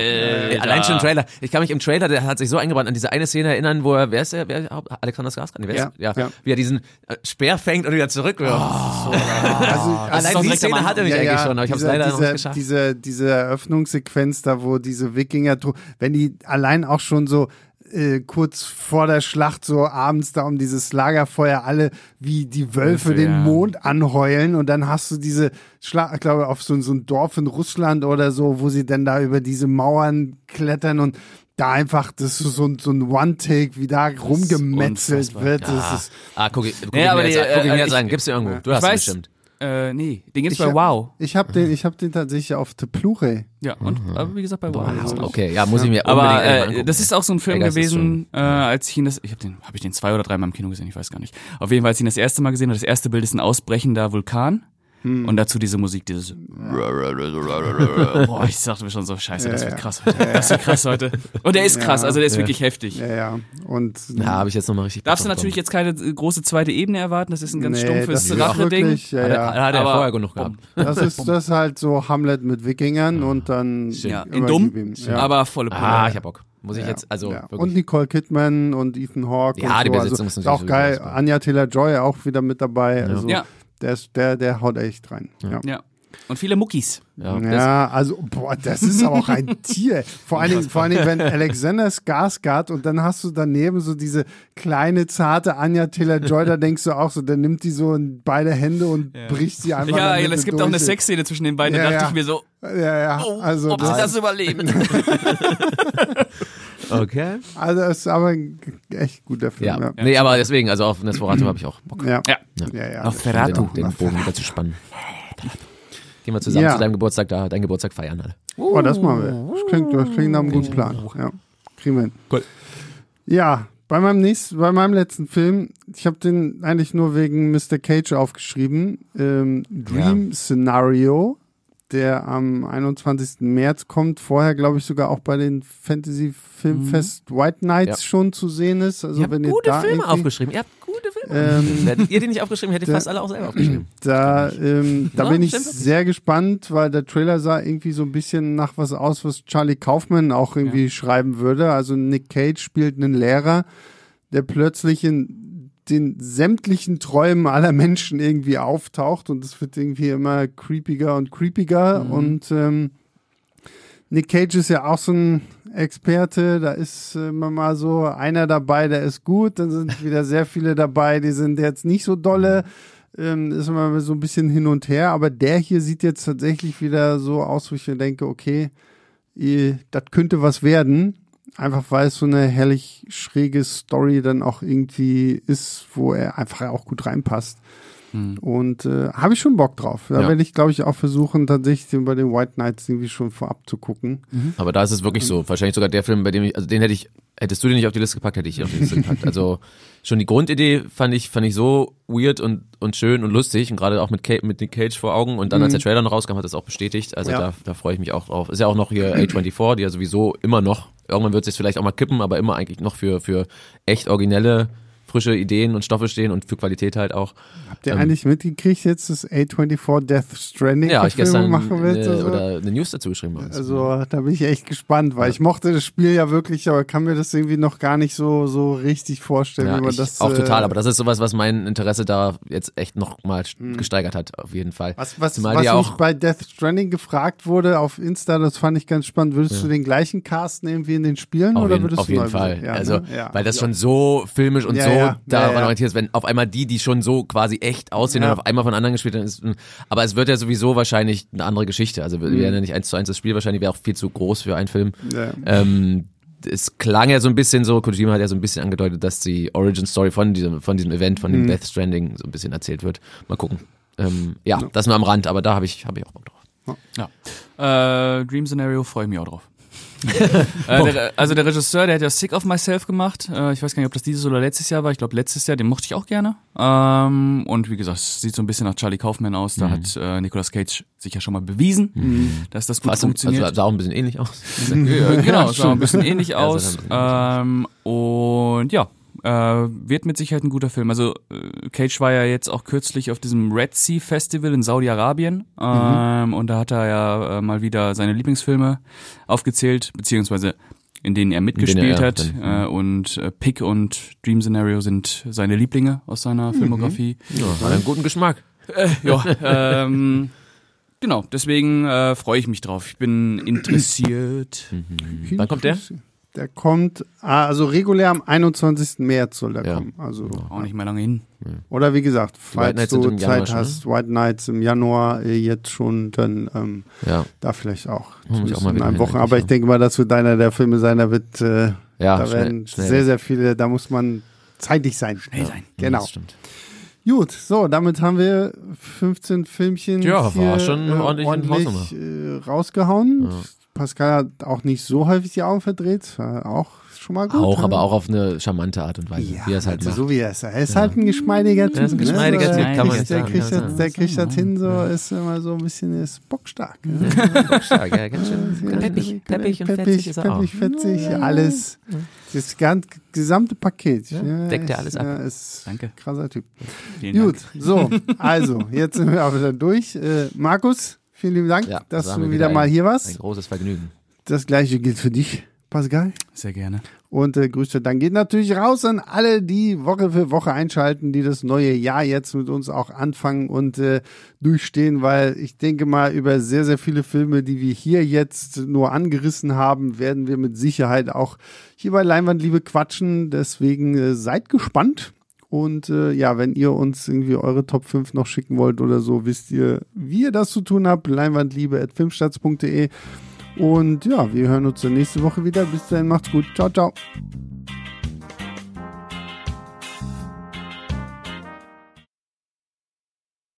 Ey, Allein schon im Trailer. Ich kann mich im Trailer, der hat sich so eingebrannt an diese eine Szene erinnern, wo er, wer ist der? Wer, Alexander Skarsgård? Nee, wer Ja, ist, ja, ja. Wie er diesen äh, Speer fängt und wieder zurückwirft. Also, Das ist doch Allein die Szene hat er mich Ja, eigentlich ja, schon, aber ich habe es leider noch dieser, nicht geschafft. Diese, diese Eröffnungssequenz da, wo diese Wikinger, wenn die allein auch schon so äh, kurz vor der Schlacht so abends da um dieses Lagerfeuer alle wie die Wölfe Wölfe, den ja. Mond anheulen und dann hast du diese Schlacht, ich glaube, auf so, so ein Dorf in Russland oder so, wo sie dann da über diese Mauern klettern und da einfach, das ist so, ein- so ein One-Take, wie da rumgemetzelt wird. Ah, Das ist, ah, guck, ich- guck Nee, ich mir jetzt an. Guck ich mir äh, jetzt ich- an. Gibt's den irgendwo? Du hast weiß, bestimmt. Äh, nee, den gibt's Ich bei hab- Wow. ich habe den, ich hab den tatsächlich auf The Plure. Ja, und aber wie gesagt bei Wow. Okay, ja, muss ich mir Aber äh, das ist auch so ein Film ist gewesen, äh, als ich ihn das, ich habe den, habe ich den zwei oder dreimal im Kino gesehen, ich weiß gar nicht. Auf jeden Fall, als ich ihn das erste Mal gesehen habe, das erste Bild ist ein ausbrechender Vulkan. Hm. Und dazu diese Musik, dieses <laughs> Boah, ich dachte mir schon so, scheiße, das wird krass heute. Das wird krass heute. Und der ist krass, also der ist wirklich heftig. Ja, ja. Und Ja, habe ich jetzt nochmal richtig Darfst du natürlich jetzt keine äh, große zweite Ebene erwarten, das ist ein ganz Nee, stumpfes das ist Rache-Ding. Ja, ja. Hat, er- hat er Aber- vorher genug gehabt. Das ist das halt so Hamlet mit Wikingern und dann Ja, in dumm. Ja. aber volle Pulle. Ah, ich hab Bock. Muss ich Ja, jetzt, also ja. Und Nicole Kidman und Ethan Hawke. Ja, und die so. Besetzung also, ist ist auch natürlich geil. Anja Taylor Joy auch wieder mit dabei. Also Ja. Der, ist, der, der haut echt rein. Ja. Ja. Und viele Muckis. ja, Ja, also, boah, das ist aber auch ein <laughs> Tier. Vor allen, Dingen, vor allen Dingen, wenn Alexander Skarsgård und dann hast du daneben so diese kleine, zarte Anja Taylor-Joy, da denkst du auch so, der nimmt die so in beide Hände und bricht sie einfach Ja, der es gibt auch eine durch. Sexszene zwischen den beiden, Ja, da dachte ja. ich mir so, Ja, ja, oh, also ob sie das, das überleben. <laughs> <laughs> okay. also das ist aber ein echt guter Film. Ja. Ja, nee, aber deswegen, also auf Nosferatu habe ich auch Bock. ja. Ja. ja, ja. Nosferatu. Den, den Bogen wieder zu spannen. Gehen wir zusammen Ja. zu deinem Geburtstag da, deinen Geburtstag feiern alle. Oh, das machen wir. Das klingt, das klingt nach einem guten Plan. Ja, kriegen wir hin. Cool. Ja, bei meinem nächsten, bei meinem letzten Film, ich habe den eigentlich nur wegen Mr. Cage aufgeschrieben. Ähm, Dream Scenario, der am 21. März kommt. Vorher, glaube ich, sogar auch bei den Fantasy Filmfest White Nights Ja. schon zu sehen ist. Also Ihr habt wenn ihr gute da Filme aufgeschrieben. Ihr habt gute Filme. Ähm, Hättet ihr die nicht aufgeschrieben, hätte ich <laughs> fast alle auch selber aufgeschrieben. <clears throat> Da, ähm, da Ja, bin ich sehr gespannt, weil der Trailer sah irgendwie so ein bisschen nach was aus, was Charlie Kaufman auch irgendwie schreiben würde. Also Nick Cage spielt einen Lehrer, der plötzlich in den sämtlichen Träumen aller Menschen irgendwie auftaucht und es wird irgendwie immer creepiger und creepiger Mhm. und ähm, Nick Cage ist ja auch so ein Experte, da ist äh, immer mal so einer dabei, der ist gut, dann sind <laughs> wieder sehr viele dabei, die sind jetzt nicht so dolle. Ähm, ist immer so ein bisschen hin und her, aber der hier sieht jetzt tatsächlich wieder so aus, wo ich mir denke, okay, das könnte was werden. Einfach weil es so eine herrlich schräge Story dann auch irgendwie ist, wo er einfach auch gut reinpasst. Und äh, habe ich schon Bock drauf. Da Ja. werde ich, glaube ich, auch versuchen, tatsächlich den bei den White Knights irgendwie schon vorab zu gucken. Aber da ist es wirklich so. Wahrscheinlich sogar der Film, bei dem ich, also den hätte ich, hättest du den nicht auf die Liste gepackt, hätte ich ihn auf die Liste gepackt. Also schon die Grundidee fand ich, fand ich so weird und, und schön und lustig und gerade auch mit, Ca- mit Nick Cage vor Augen und dann als der Trailer noch rauskam, hat das auch bestätigt. Also Ja. da, da freue ich mich auch drauf. Ist ja auch noch hier A24, die ja sowieso immer noch, irgendwann wird es vielleicht auch mal kippen, aber immer eigentlich noch für, für echt originelle, frische Ideen und Stoffe stehen und für Qualität halt auch. Habt ihr Ähm, eigentlich mitgekriegt jetzt, dass A24 Death Stranding Ja, ich gestern machen will? eine, Also, oder eine News dazu geschrieben. habe. also da bin ich echt gespannt, weil ich mochte das Spiel ja wirklich, aber kann mir das irgendwie noch gar nicht so, so richtig vorstellen, Ja, wie man das. auch äh, total, aber das ist sowas, was mein Interesse da jetzt echt noch mal gesteigert hat, auf jeden Fall. Was, was, Zumal was die mich auch, bei Death Stranding gefragt wurde auf Insta, das fand ich ganz spannend. Würdest du den gleichen casten irgendwie in den Spielen auf oder jeden, würdest auf du jeden neu Fall. Ja, also, ne? ja. weil das schon so filmisch und Ja, so ja, daran ja, ist, wenn auf einmal die, die schon so quasi echt aussehen Ja. und auf einmal von anderen gespielt werden, ist, aber es wird ja sowieso wahrscheinlich eine andere Geschichte. Also wir Mhm. werden ja nicht eins zu eins das Spiel, wahrscheinlich wäre auch viel zu groß für einen Film. Ja. Ähm, es klang ja so ein bisschen so, Kojima hat ja so ein bisschen angedeutet, dass die Origin Story von diesem, von diesem Event, von Mhm. dem Death Stranding so ein bisschen erzählt wird. Mal gucken. Ähm, ja, das nur am Rand, aber da habe ich, habe ich auch Bock drauf. Ja. Äh, Dream Scenario freue ich mich auch drauf. Äh, der, also der Regisseur, der hat ja Sick of Myself gemacht. Äh, ich weiß gar nicht, ob das dieses oder letztes Jahr war. Ich glaube letztes Jahr, den mochte ich auch gerne. Ähm, und wie gesagt, es sieht so ein bisschen nach Charlie Kaufman aus. Da hat äh, Nicolas Cage sich ja schon mal bewiesen, dass das gut also funktioniert. sah auch ein bisschen ähnlich aus. <laughs> Ja, genau, <laughs> es sah ein bisschen ähnlich aus. Ähm, und ja, äh, wird mit Sicherheit ein guter Film. Also äh, Cage war ja jetzt auch kürzlich auf diesem Red Sea Festival in Saudi-Arabien ähm, und da hat er ja äh, mal wieder seine Lieblingsfilme aufgezählt, beziehungsweise in denen er mitgespielt er- hat. Äh, und äh, Pick und Dream Scenario sind seine Lieblinge aus seiner Filmografie. Ja, hat einen guten Geschmack. Ja, ähm, genau, deswegen äh, freue ich mich drauf. Ich bin interessiert. Wann kommt der? Der kommt, ah, also regulär am 21. März soll der Ja. kommen. Also, Auch nicht mehr lange hin. oder wie gesagt, White falls Nights du im Januar Zeit schon, hast, White Nights im Januar äh, jetzt schon, dann ähm, Ja, da vielleicht auch. Ich Zumindest auch mal in einem Wochen. Aber ich denke mal, das wird einer der Filme sein, da wird, äh, ja da schnell, werden schnell. sehr, sehr viele, da muss man zeitig sein. Schnell sein. Genau. Das stimmt. Gut, so, damit haben wir 15 Filmchen Ja, war hier, schon äh, ordentlich in ordentlich äh, rausgehauen. Pascal hat auch nicht so häufig die Augen verdreht, war auch schon mal gut. Auch, ne? aber auch auf eine charmante Art und Weise, ja, wie er es halt also macht. so wie er ist. Er ist halt ein geschmeidiger Typ. Er ist ein ne? geschmeidiger So, Typ, der kann man Der sagen, kriegt man das, der kriegt das hin, so ist immer so ein bisschen ist bockstark. Ne? <laughs> Stark, ja, ganz schön peppig, peppig und fetzig ist er auch. peppig, fetzig, alles. Das ganz, gesamte Paket. Ja, deckt er ist- alles ab. Ja, ist Danke. krasser Typ. Vielen Gut, Dank. so, also, jetzt sind wir auch wieder durch. Äh, Markus, vielen lieben Dank, Ja, dass war du wieder ein- mal hier Ein warst. großes Vergnügen. Das gleiche gilt für dich, Pascal. Sehr gerne. Und äh, Grüße dann geht natürlich raus an alle, die Woche für Woche einschalten, die das neue Jahr jetzt mit uns auch anfangen und äh, durchstehen, weil ich denke mal, über sehr, sehr viele Filme, die wir hier jetzt nur angerissen haben, werden wir mit Sicherheit auch hier bei Leinwandliebe quatschen. Deswegen äh, seid gespannt. Und äh, ja, wenn ihr uns irgendwie eure Top 5 noch schicken wollt oder so, wisst ihr, wie ihr das zu tun habt. Leinwandliebe.filmstarts.de. Und ja, wir hören uns dann nächste Woche wieder. Bis dahin, macht's gut. Ciao, ciao.